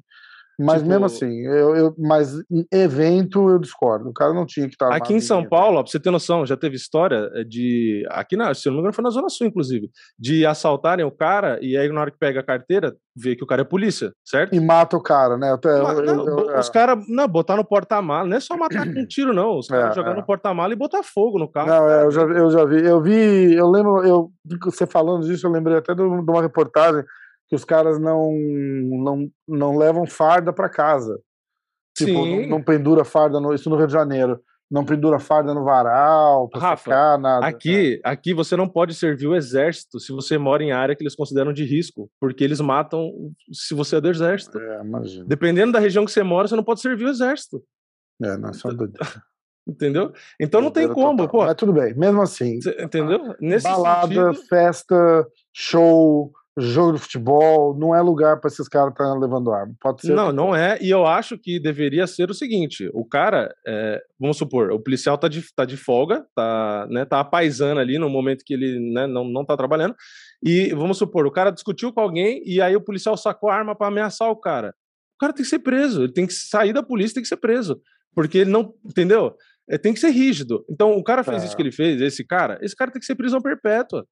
Mas Tipo- mesmo assim, eu, eu, mas evento eu discordo. O cara não tinha que estar Aqui em São Paulo, ó, pra você ter noção, já teve história eh, de. Aqui na, se eu não me engano, foi na Zona Sul, inclusive. De assaltarem o cara e aí, na hora que pega a carteira, vê que o cara é polícia, certo? E mata o cara, né? Até, Mas, eu- não, eu- eu- os caras, não, botar no porta-mala, não é só matar com um tiro, não. Os caras É, jogar é. no porta-mala e botar fogo no carro. Não, é, eu, já, eu já vi. Eu vi, eu lembro, eu, você falando disso, eu lembrei até de uma reportagem que os caras não, não, não levam farda para casa. Tipo, não, não pendura farda, no, isso no Rio de Janeiro. Não pendura farda no varal, pra Rafa, secar, nada. Aqui, aqui você não pode servir o exército se você mora em área que eles consideram de risco, porque eles matam se você é do exército. É, imagina. Dependendo da região que você mora, você não pode servir o exército, É, não, isso é doideira. entendeu? Então não tem como, total. pô. Mas tudo bem, mesmo assim. Cê- Entendeu? Nesse balada, sentido, festa, show, jogo de futebol, não é lugar para esses caras estar levando arma. Pode ser. não, não é. E eu acho que deveria ser o seguinte: o cara, é, vamos supor, o policial tá de, tá de folga, tá, né, tá apaisando ali no momento que ele né, não, não tá trabalhando. E vamos supor, o cara discutiu com alguém e aí o policial sacou a arma para ameaçar o cara. O cara tem que ser preso, ele tem que sair da polícia, tem que ser preso. Porque ele não. Entendeu? É, tem que ser rígido. Então, o cara fez É. isso que ele fez, esse cara, esse cara tem que ser prisão perpétua.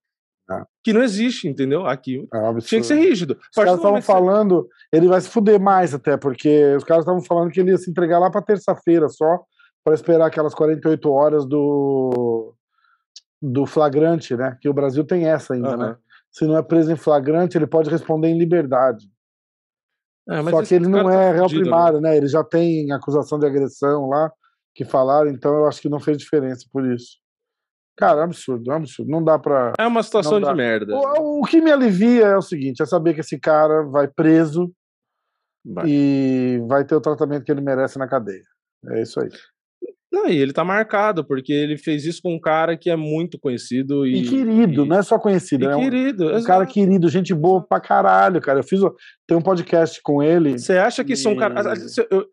É. Que não existe, entendeu? Aqui. É. Tinha que ser rígido. Os caras estavam falando, ele vai se fuder mais até, porque os caras estavam falando que ele ia se entregar lá para terça-feira só, para esperar aquelas 48 horas do do flagrante, né? Que o Brasil tem essa ainda, né? Se não é preso em flagrante, ele pode responder em liberdade. É, Só que ele não tá é réu né? primário, né? Ele já tem acusação de agressão lá que falaram, então eu acho que não fez diferença por isso. Cara, é um absurdo, é um absurdo. Não dá pra. É uma situação de merda. O, o que me alivia é o seguinte: é saber que esse cara vai preso Vai. e vai ter o tratamento que ele merece na cadeia. É isso aí. Não, e ele tá marcado, porque ele fez isso com um cara que é muito conhecido e. E, querido, e- não é só conhecido, e é um, querido. um exato. cara querido, gente boa pra caralho, cara. Eu fiz. Tem um podcast com ele. Você acha que são caras. E- eu-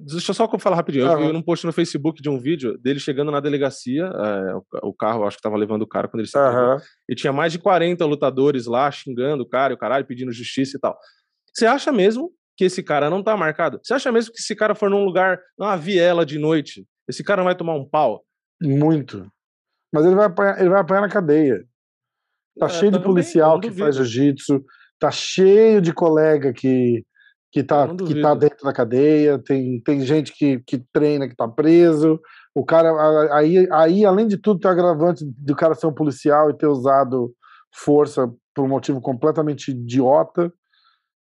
deixa eu só falar rapidinho. Eu vi Aham. um post no Facebook de um vídeo dele chegando na delegacia. é, o, carro, acho que tava levando o cara quando ele se. Aham. E tinha mais de 40 lutadores lá xingando o cara, e o caralho, pedindo justiça e tal. Você acha mesmo que esse cara não tá marcado? Você acha mesmo que se cara for num lugar, numa viela de noite, esse cara não vai tomar um pau? Muito. Mas ele vai apanhar, ele vai apanhar na cadeia. Tá É, cheio de policial não que faz jiu-jitsu, tá cheio de colega que, que, tá, não que duvido. tá dentro da cadeia, tem, tem gente que, que treina que tá preso. O cara, aí, aí, além de tudo, tem o agravante do cara ser um policial e ter usado força por um motivo completamente idiota.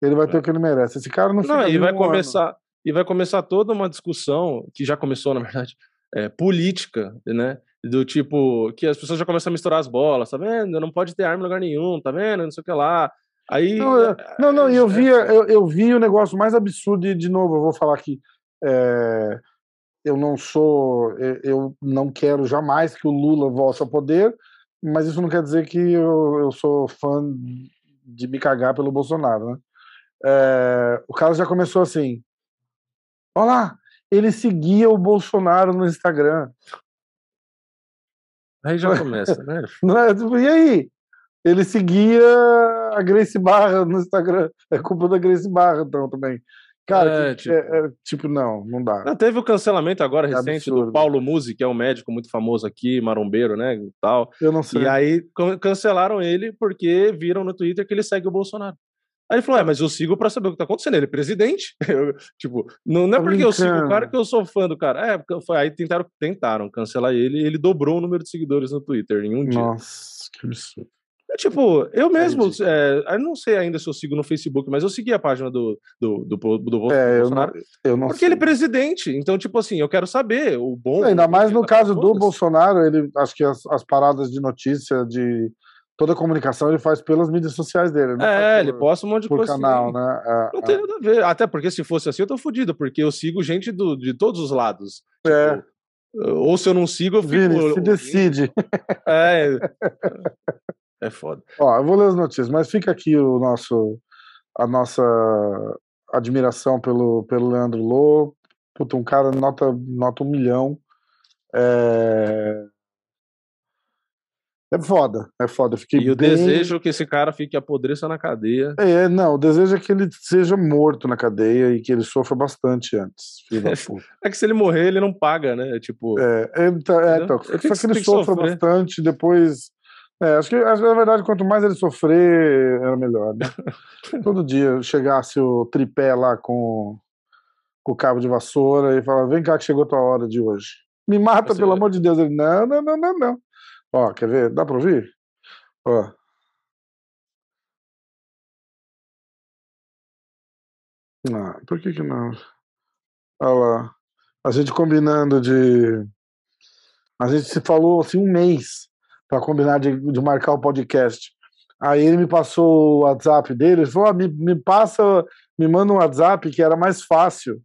Ele vai ter o que ele merece. Esse cara não, É. Não, fica e vai um ano. começar e vai começar toda uma discussão que já começou, na verdade, é, política, né? Do tipo que as pessoas já começam a misturar as bolas, tá vendo? Não pode ter arma em lugar nenhum, tá vendo? Não sei o que lá. Aí Não, eu- não, não, e eu vi, eu, eu vi o negócio mais absurdo, e de novo, eu vou falar que é, eu não sou, eu, não quero jamais que o Lula volte ao poder, mas isso não quer dizer que eu, eu sou fã de me cagar pelo Bolsonaro, né? É, o cara já começou assim, olha lá, ele seguia o Bolsonaro no Instagram. aí já começa, né? Não é? E aí? Ele seguia a Grace Barra no Instagram. É culpa da Grace Barra, então, também. Cara, É, que- tipo- é- é, tipo, não, não dá. Não, teve o cancelamento agora É recente absurdo. do Paulo Musi, que é um médico muito famoso aqui, marombeiro, né, e tal. Eu não sei. E aí can- cancelaram ele porque viram no Twitter que ele segue o Bolsonaro. Aí ele falou, é, mas eu sigo pra saber o que tá acontecendo. Ele é presidente. Eu, tipo, não, não é Tá porque eu sigo o brincando. cara que eu sou fã do cara. É, foi, aí tentaram, tentaram cancelar ele e ele dobrou o número de seguidores no Twitter em um dia. Nossa, que absurdo. É, tipo, eu mesmo, é, eu não sei ainda se eu sigo no Facebook, mas eu segui a página do, do, do, do, do É, eu não, Bolsonaro. eu não Porque sei. ele é presidente. Então, tipo assim, eu quero saber o bom. Ainda mais no tá, caso do. Bolsonaro, ele acho que as, as paradas de notícia, de toda a comunicação, ele faz pelas mídias sociais dele. É, ele por, posta um monte de por coisa. canal, assim. né? É, Não é. tem nada a ver. Até porque se fosse assim, eu tô fudido, porque eu sigo gente do, de todos os lados. É. Tipo, ou se eu não sigo, eu fico. Vini, se decide. É. É foda. Ó, eu vou ler as notícias, mas fica aqui o nosso, a nossa admiração pelo, pelo Leandro Lô. Puta, um cara nota, nota um milhão. É... é foda, é foda. Eu fiquei E o bem- desejo que esse cara fique apodreça na cadeia. É, não, o desejo é que ele seja morto na cadeia e que ele sofra bastante antes. É que se ele morrer, ele não paga, né? Tipo. É, é, então, é, então, Ele só que- ele sofra bastante, depois. É, acho que, acho na verdade, quanto mais ele sofrer, era melhor, né? Todo dia chegasse o tripé lá com, com o cabo de vassoura e falava: vem cá que chegou tua hora de hoje. Me mata, Você pelo amor de Deus. Ele, não, não, não, não, não. Ó, quer ver? Dá pra ouvir? Ó. Ah, por que que não? Olha lá. A gente combinando de. A gente se falou assim um mês para combinar de, de marcar o podcast. Aí ele me passou o WhatsApp dele, ele falou: ah, me, me passa, me manda um WhatsApp que era mais fácil,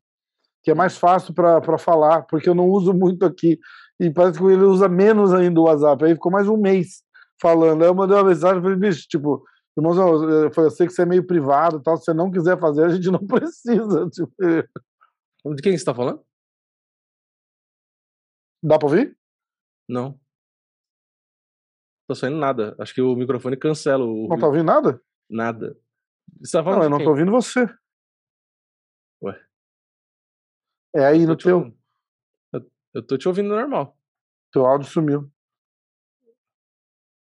que é mais fácil para falar, porque eu não uso muito aqui. E parece que ele usa menos ainda o WhatsApp. Aí ficou mais um mês falando. Aí eu mandei uma mensagem e falei, bicho, tipo, irmãozão, eu falei, eu sei que você é meio privado e tal, se você não quiser fazer, a gente não precisa. Tipo, De quem você tá falando? dá pra ouvir? Não. Tô saindo nada. Acho que o microfone cancela o. Não tá ouvindo nada? Nada. Você tá falando Não, eu não quem? tô ouvindo você. Ué. É aí Eu no tô te teu. ouvindo. Eu, tô te ouvindo normal. Teu áudio sumiu.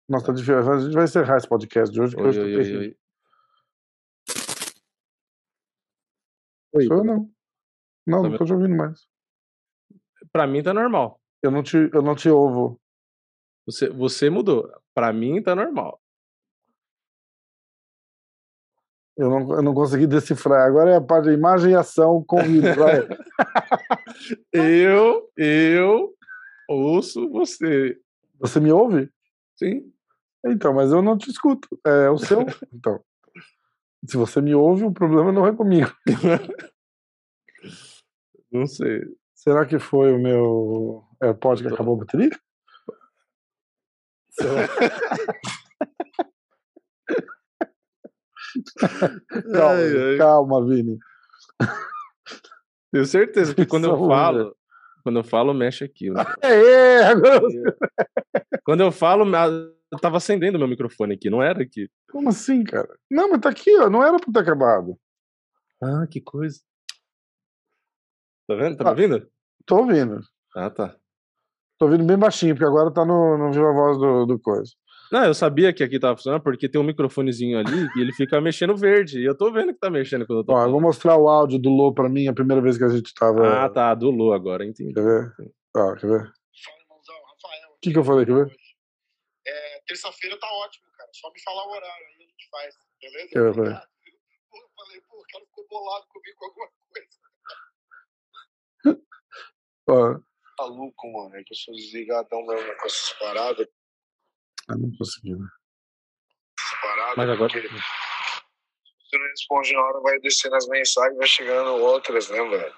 Nossa, tá difícil. A gente vai encerrar esse podcast de hoje, porque Oi, hoje tá oi, oi, terrível. oi. Sou eu não. Não, Tá não tô te ouvindo mais. Pra mim tá normal. Eu não te, eu não te ouvo. Você, você mudou. Pra mim tá normal. Eu não, eu não consegui decifrar. Agora é a parte de imagem e ação com. Eu, eu ouço você. Você me ouve? Sim. Então, mas eu não te escuto. É o seu. Então. Se você me ouve, o problema não é comigo. Não sei. Será que foi o meu AirPod que acabou a bateria? Calma, Ai, ai. calma, Vini. Tenho certeza que quando eu falo, quando eu falo, mexe aqui. né? É, agora você- Quando eu falo, eu tava acendendo meu microfone aqui, não era aqui. Como assim, cara? Não, mas tá aqui, ó. Não era pra ter acabado. Ah, que coisa. Tá vendo? Tá Ah. me ouvindo? Tô ouvindo. Ah, tá. Tô ouvindo bem baixinho, porque agora tá no, no Viva Voz do, do coisa. Não, eu sabia que aqui tava funcionando porque tem um microfonezinho ali e ele fica mexendo verde. E eu tô vendo que tá mexendo quando eu tô Ó, eu vou mostrar o áudio do Lô pra mim, a primeira vez que a gente tava. Ah, tá, do Lu agora, entendi. Quer ver? Ó, quer ver? Fala, irmãozão, Rafael. O que, que eu falei? Quer ver? É, terça-feira tá ótimo, cara. Só me falar o horário aí a gente faz, beleza? Eu, Obrigado. Pô, eu falei, pô, o cara ficou bolado comigo com alguma coisa. Ó, Maluco, mano. É que eu sou desligadão mesmo com essas paradas. eu não consegui, né? Essas paradas Mas agora. porque se você não responde na hora, vai descendo as mensagens, vai chegando outras, né, velho?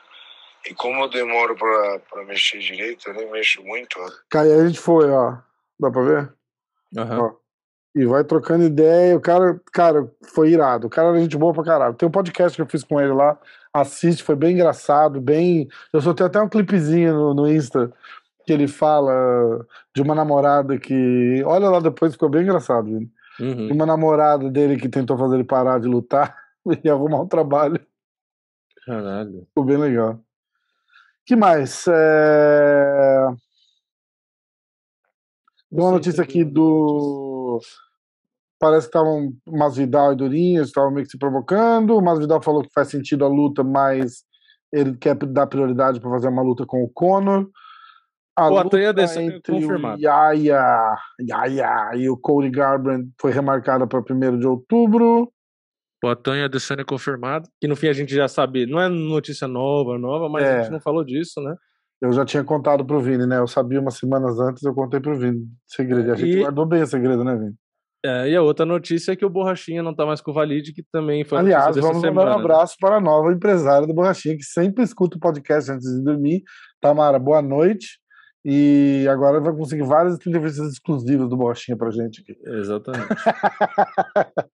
E como eu demoro pra, pra mexer direito, eu nem mexo muito, ó. Cara, e aí a gente foi, ó. Dá pra ver? Aham. Ó. E vai trocando ideia. O cara, cara, foi irado. O cara era gente boa pra caralho. Tem um podcast que eu fiz com ele lá. Assiste, foi bem engraçado, bem. Eu tenho até um clipezinho no, no Insta que ele fala de uma namorada que. Olha lá depois, ficou bem engraçado, Uhum. uma namorada dele que tentou fazer ele parar de lutar e arrumar um trabalho. Caralho. Ficou bem legal. que mais? É... Uma notícia aqui do. Parece que estavam umas Vidal e Durinhas, estavam meio que se provocando. O Masvidal falou que faz sentido a luta, mas ele quer dar prioridade para fazer uma luta com o Conor. A O luta desse- entre confirmado. o Yaya, Yaya e o Cody Garbrandt foi remarcada para 1 de outubro. O Atanha Adesanya confirmado. Que no fim a gente já sabe, não é notícia nova, nova, mas É. a gente não falou disso, né? Eu já tinha contado pro Vini, né? Eu sabia umas semanas antes, eu contei pro Vini. Segredo. A gente E- guardou bem o segredo, né, Vini? É, e a outra notícia é que o Borrachinha não tá mais com o Valide, que também foi Aliás, vamos mandar semana. um abraço para a nova empresária do Borrachinha, que sempre escuta o podcast antes de dormir. Tamara, boa noite. E agora vai conseguir várias entrevistas exclusivas do Borrachinha pra gente aqui. Exatamente.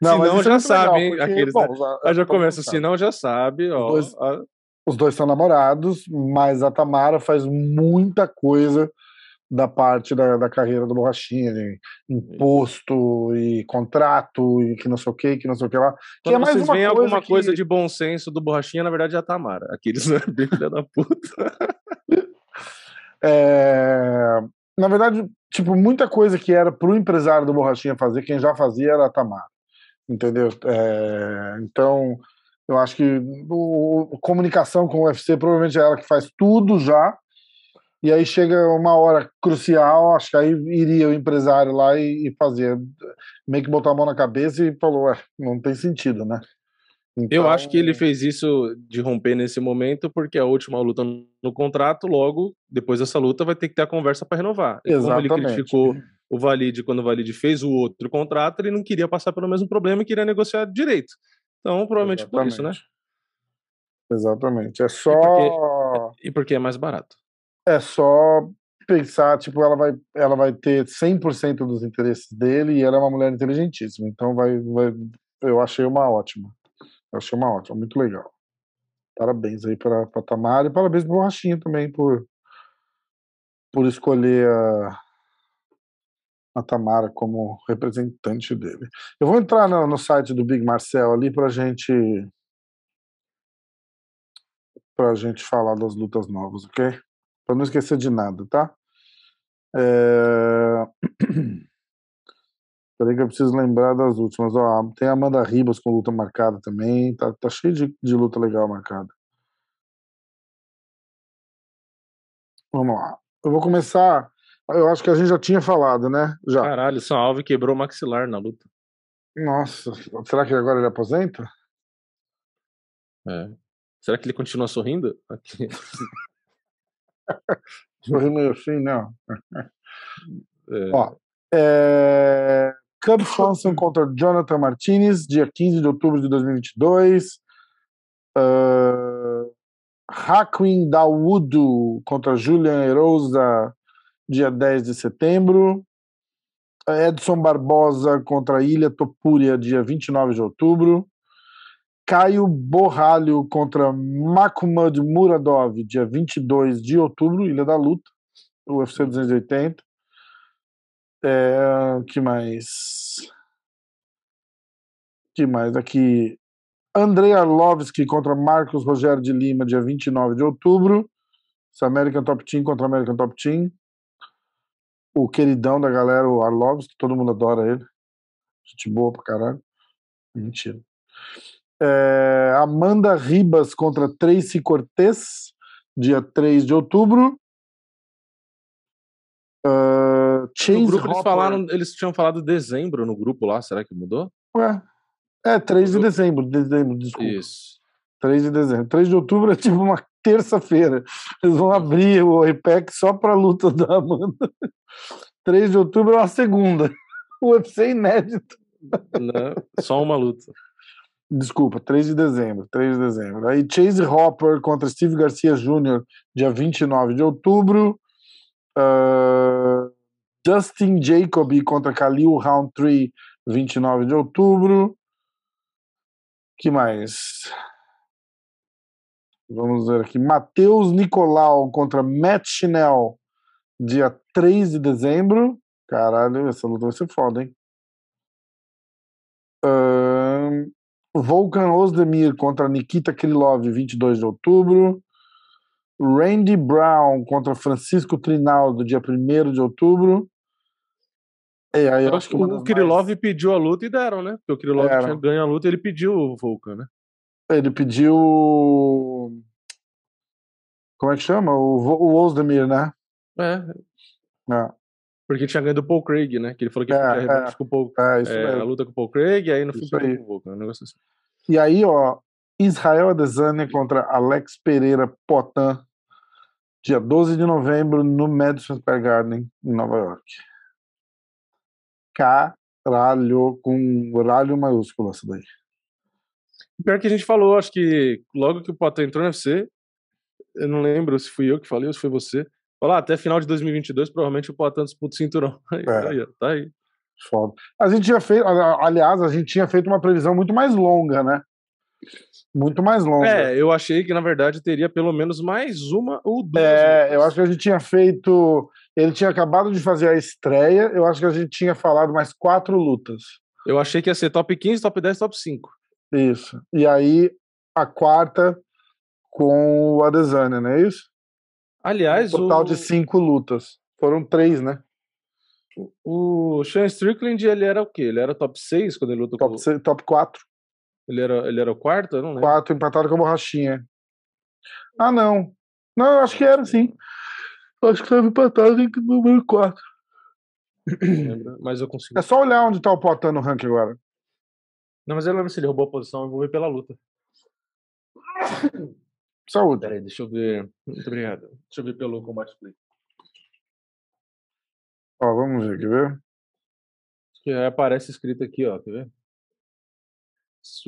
Não, Senão isso é já muito sabe, legal, porque, aqueles, bom, né? Aí já vamos começa, se não já sabe, ó. Dois- a- Os dois são namorados, mas a Tamara faz muita coisa da parte da, da carreira do Borrachinha, de imposto e contrato e que não sei o que, que não sei o que lá. Quando é mais vocês veem alguma que- coisa de bom senso do Borrachinha, na verdade é a Tamara. Aqueles né, bem filha da puta. É, Na verdade, tipo, muita coisa que era pro empresário do Borrachinha fazer, quem já fazia era a Tamara. Entendeu? É, Então, eu acho que o- comunicação com o UFC provavelmente é ela que faz tudo já. E aí chega uma hora crucial, acho que aí iria o empresário lá e, e fazia, meio que botar a mão na cabeça e falou, ué, não tem sentido, né? Eu Então, acho que ele fez isso de romper nesse momento, porque a última luta no contrato, logo, depois dessa luta, vai ter que ter a conversa para renovar. E Como ele Exatamente. criticou o Valide quando o Valide fez o outro contrato, ele não queria passar pelo mesmo problema e queria negociar direito. Então, provavelmente por isso, né? Exatamente. É só. E porque é mais barato. É só pensar, tipo, ela vai, ela vai ter 100% dos interesses dele e ela é uma mulher inteligentíssima. Então vai, vai eu achei uma ótima. Eu achei uma ótima, muito legal. Parabéns aí para a Tamara e parabéns pro Borrachinha também por por escolher a, a Tamara como representante dele. Eu vou entrar no, no site do Big Marcel ali pra gente pra gente falar das lutas novas, ok? Pra não esquecer de nada, tá? É... Peraí que eu preciso lembrar das últimas. Ó, tem a Amanda Ribas com luta marcada também. Tá, tá cheio de, de luta legal marcada. Vamos lá. Eu vou começar. Eu acho que a gente já tinha falado, né? Já. Caralho, São Alves quebrou o maxilar na luta. Nossa, será que agora ele aposenta? É. Será que ele continua sorrindo? Sorri meio assim, não. É. Ó, é... Cub Swanson contra Jonathan Martinez, dia 15 de outubro de 2022. Uh... Hakwin Dawood contra Julian Erosa, dia 10 de setembro. Edson Barbosa contra Ilha Topuria, dia 29 de outubro. Caio Borralho contra Makumad Muradov, dia 22 de outubro, Ilha da Luta, UFC 280. É, que mais? que mais aqui? Andrei Arlovski contra Marcos Rogério de Lima, dia 29 de outubro. É American Top Team contra American Top Team. O queridão da galera, o Arlovski, todo mundo adora ele. Gente boa pra caralho. Mentira. É, Amanda Ribas contra Tracy Cortez, dia 3 de outubro. Uh, Chase No grupo eles Hopper- falaram, eles tinham falado dezembro no grupo lá, será que mudou? Ué, é 3 de dezembro, dezembro, desculpa. Isso. 3 de dezembro. 3 de outubro é tipo uma terça-feira. Eles vão abrir o IPEC só pra luta da Amanda. 3 de outubro é uma segunda. O UFC inédito. Né? Só uma luta. Desculpa, 3 de dezembro. 3 de dezembro. Aí Chase Hopper contra Steve Garcia Jr., dia 29 de outubro. Ah, Justin Jacoby contra Khalil Roundtree, 29 de outubro. que mais? Vamos ver aqui. Matheus Nicolau contra Matt Chinel, dia 3 de dezembro. Caralho, essa luta vai ser foda, hein? Ahn, Volkan Ozdemir contra Nikita Krylov, 22 de outubro. Randy Brown contra Francisco Trinaldo, dia 1 de outubro. É, aí eu acho que o das Kirilov mais- pediu a luta e deram, né? Porque o Kirilov Deram. tinha ganho a luta e ele pediu o Volkan, né? Ele pediu. Como é que chama? O, o Ozdemir, né? É, É, porque tinha ganho do Paul Craig, né? Que ele falou que É, ia é. com o Paul, é isso é, a luta com o Paul Craig, e aí no fim perdeu com o Volkan, um negócio assim. E aí, ó, Israel Adesanya contra Alex Pereira Potan, dia 12 de novembro, no Madison Square Garden, em Nova York. Caralho, com ralho maiúsculo essa daí. Pior que a gente falou, acho que logo que o Potan entrou no UFC, eu não lembro se fui eu que falei ou se foi você. Falar, até final de 2022, provavelmente o Potan disputa o cinturão. Aí, É. aí, ó, tá aí. Foda. A gente tinha feito, aliás, a gente tinha feito uma previsão muito mais longa, né? Muito mais longa. É, eu achei que na verdade teria pelo menos mais uma ou duas. É, eu acho que a gente tinha feito. Ele tinha acabado de fazer a estreia. Eu acho que a gente tinha falado mais quatro lutas. Eu achei que ia ser top 15, top 10, top 5. Isso. E aí a quarta com o Adesanya, não é isso? Aliás, Um total o, de cinco lutas. Foram três, né? o Sean Strickland, ele era o quê? Ele era top 6 quando ele lutou com Top, se- top quatro. Ele era, ele era o quarto? Eu não lembro. Quatro empatado com a borrachinha. Ah, não. Não, eu acho que era sim. Eu acho que estava empatado em número quatro. Não lembro, mas eu consigo. É só olhar onde tá o Potan no ranking agora. Não, mas eu lembro se ele roubou a posição, eu vou ver pela luta. Saúde. Peraí, deixa eu ver. Muito obrigado. Deixa eu ver pelo combate play. Ó, vamos ver, quer ver? Que aparece escrito aqui, ó. Quer ver?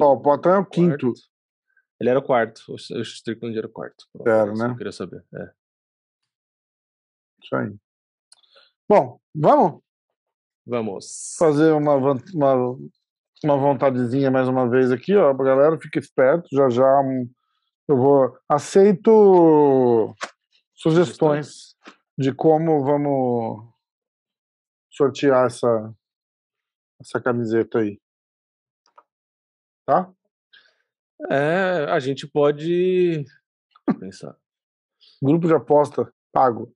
Ó, o Potan é o quinto. Ele era o quarto. O Strickland era o quarto. Era, né? Eu queria saber. É. Isso aí. Bom, vamos Vamos. fazer uma, uma, uma vontadezinha mais uma vez aqui, ó, pra galera, fica esperto, já já hum, eu vou, aceito sugestões de como vamos sortear essa, essa camiseta aí. Tá? É, a gente pode pensar. Grupo de aposta pago.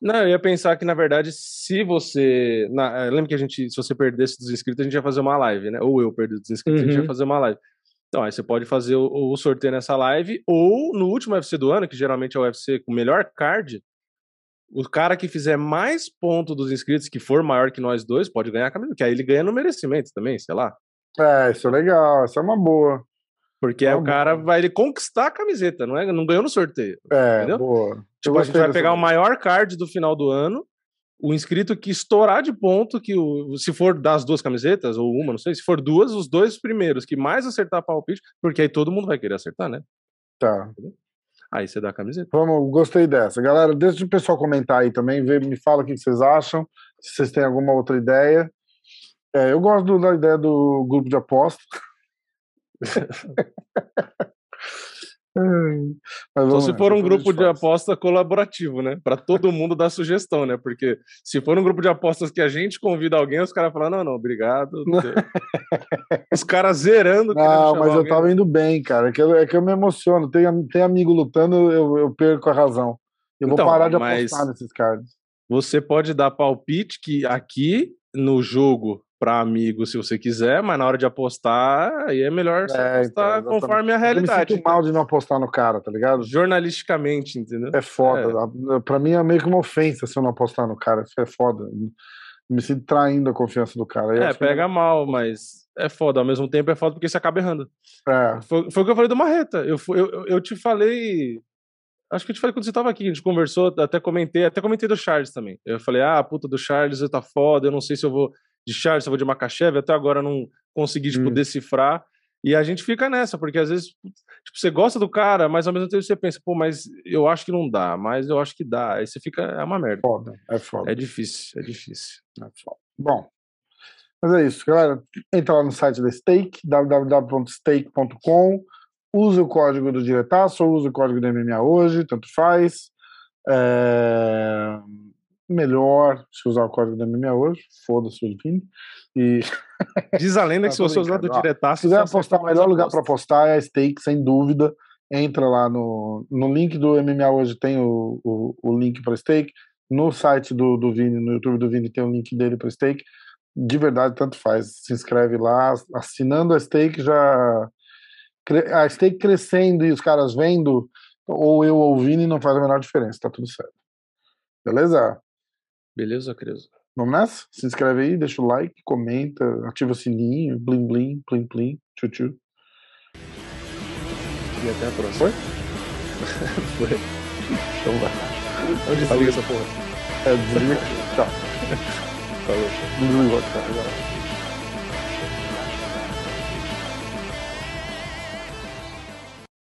Não, eu ia pensar que, na verdade, se você. Na, lembra que a gente, se você perdesse dos inscritos, a gente ia fazer uma live, né? Ou eu perder dos inscritos, a gente Uhum. ia fazer uma live. Então, aí você pode fazer o, o sorteio nessa live, ou no último UFC do ano, que geralmente é o UFC com o melhor card, o cara que fizer mais ponto dos inscritos, que for maior que nós dois, pode ganhar a camisa, que aí ele ganha no merecimento também, sei lá. É, isso é legal, isso é uma boa. Porque Ah, o cara boa. vai ele conquistar a camiseta, não, é, não ganhou no sorteio. É, Entendeu? boa. Tipo, a gente vai pegar o maior card do final do ano, o inscrito que estourar de ponto, que o, se for das duas camisetas, ou uma, não sei, se for duas, os dois primeiros que mais acertar palpite, porque aí todo mundo vai querer acertar, né? Tá. Aí você dá a camiseta. Vamos, gostei dessa. Galera, deixa o pessoal comentar aí também, vê, me fala o que vocês acham, se vocês têm alguma outra ideia. É, eu gosto do- da ideia do grupo de aposta. Mas Só se for um grupo de aposta colaborativo, né? Pra todo mundo dar sugestão, né? Porque se for um grupo de apostas que a gente convida alguém, os caras falam, não, não, obrigado. os caras zerando. Não, mas eu alguém. tava indo bem, cara. É que eu, é que eu me emociono. Tem, tem amigo lutando, eu, eu perco a razão. Eu vou Então, parar de apostar nesses cards. Você pode dar palpite que aqui no jogo para amigo, se você quiser, mas na hora de apostar, aí é melhor você É, então, apostar exatamente. conforme a Eu me realidade. sinto mal de não apostar no cara, tá ligado? Jornalisticamente, entendeu? É foda. A- Pra mim é meio que uma ofensa se eu não apostar no cara. Isso é foda. Me sinto traindo a confiança do cara. Eu É, acho que- pega mal, mas é foda. Ao mesmo tempo é foda porque você acaba errando. É, Foi, foi o que eu falei do Marreta. Eu, eu- eu te falei. Acho que eu te falei quando você tava aqui, a gente conversou, até comentei, até comentei do Charles também. Eu falei, ah, puta, do Charles tá foda, eu não sei se eu vou de Charles, se eu vou de Makachev, até agora não consegui, tipo, Hum. decifrar. E a gente fica nessa, porque às vezes, tipo, você gosta do cara, mas ao mesmo tempo você pensa, pô, mas eu acho que não dá, mas eu acho que dá. Aí você fica, é uma merda. foda. É foda. É difícil, é difícil. É foda. Bom, mas é isso, galera. Entra lá no site da Stake, www.stake.com. Use o código do Diretaço ou use o código do MMA hoje, tanto faz. É, Melhor se usar o código do MMA hoje, foda-se o fim. E Diz a lenda que se você usar do. Ó, diretaço. Se quiser apostar, o melhor lugar para apostar é a Stake, sem dúvida. Entra lá no, no link do MMA hoje, tem o, o, o link para Stake. no site do, do Vini, no YouTube do Vini, tem o link dele para Stake. De verdade, tanto faz. Se inscreve lá, assinando a Stake já. A Stake crescendo e os caras vendo, ou eu ou o Vini, não faz a menor diferença, tá tudo certo. Beleza? Beleza, Creso. Vamos nessa? Se inscreve aí, deixa o like, comenta, ativa o sininho, blim blim, plim plim, tchu tchu. E até a próxima. Foi? Foi. Então vai. Onde desliga essa porra? É, desliga. Tchau. Falou. Desliga, tchau. Agora.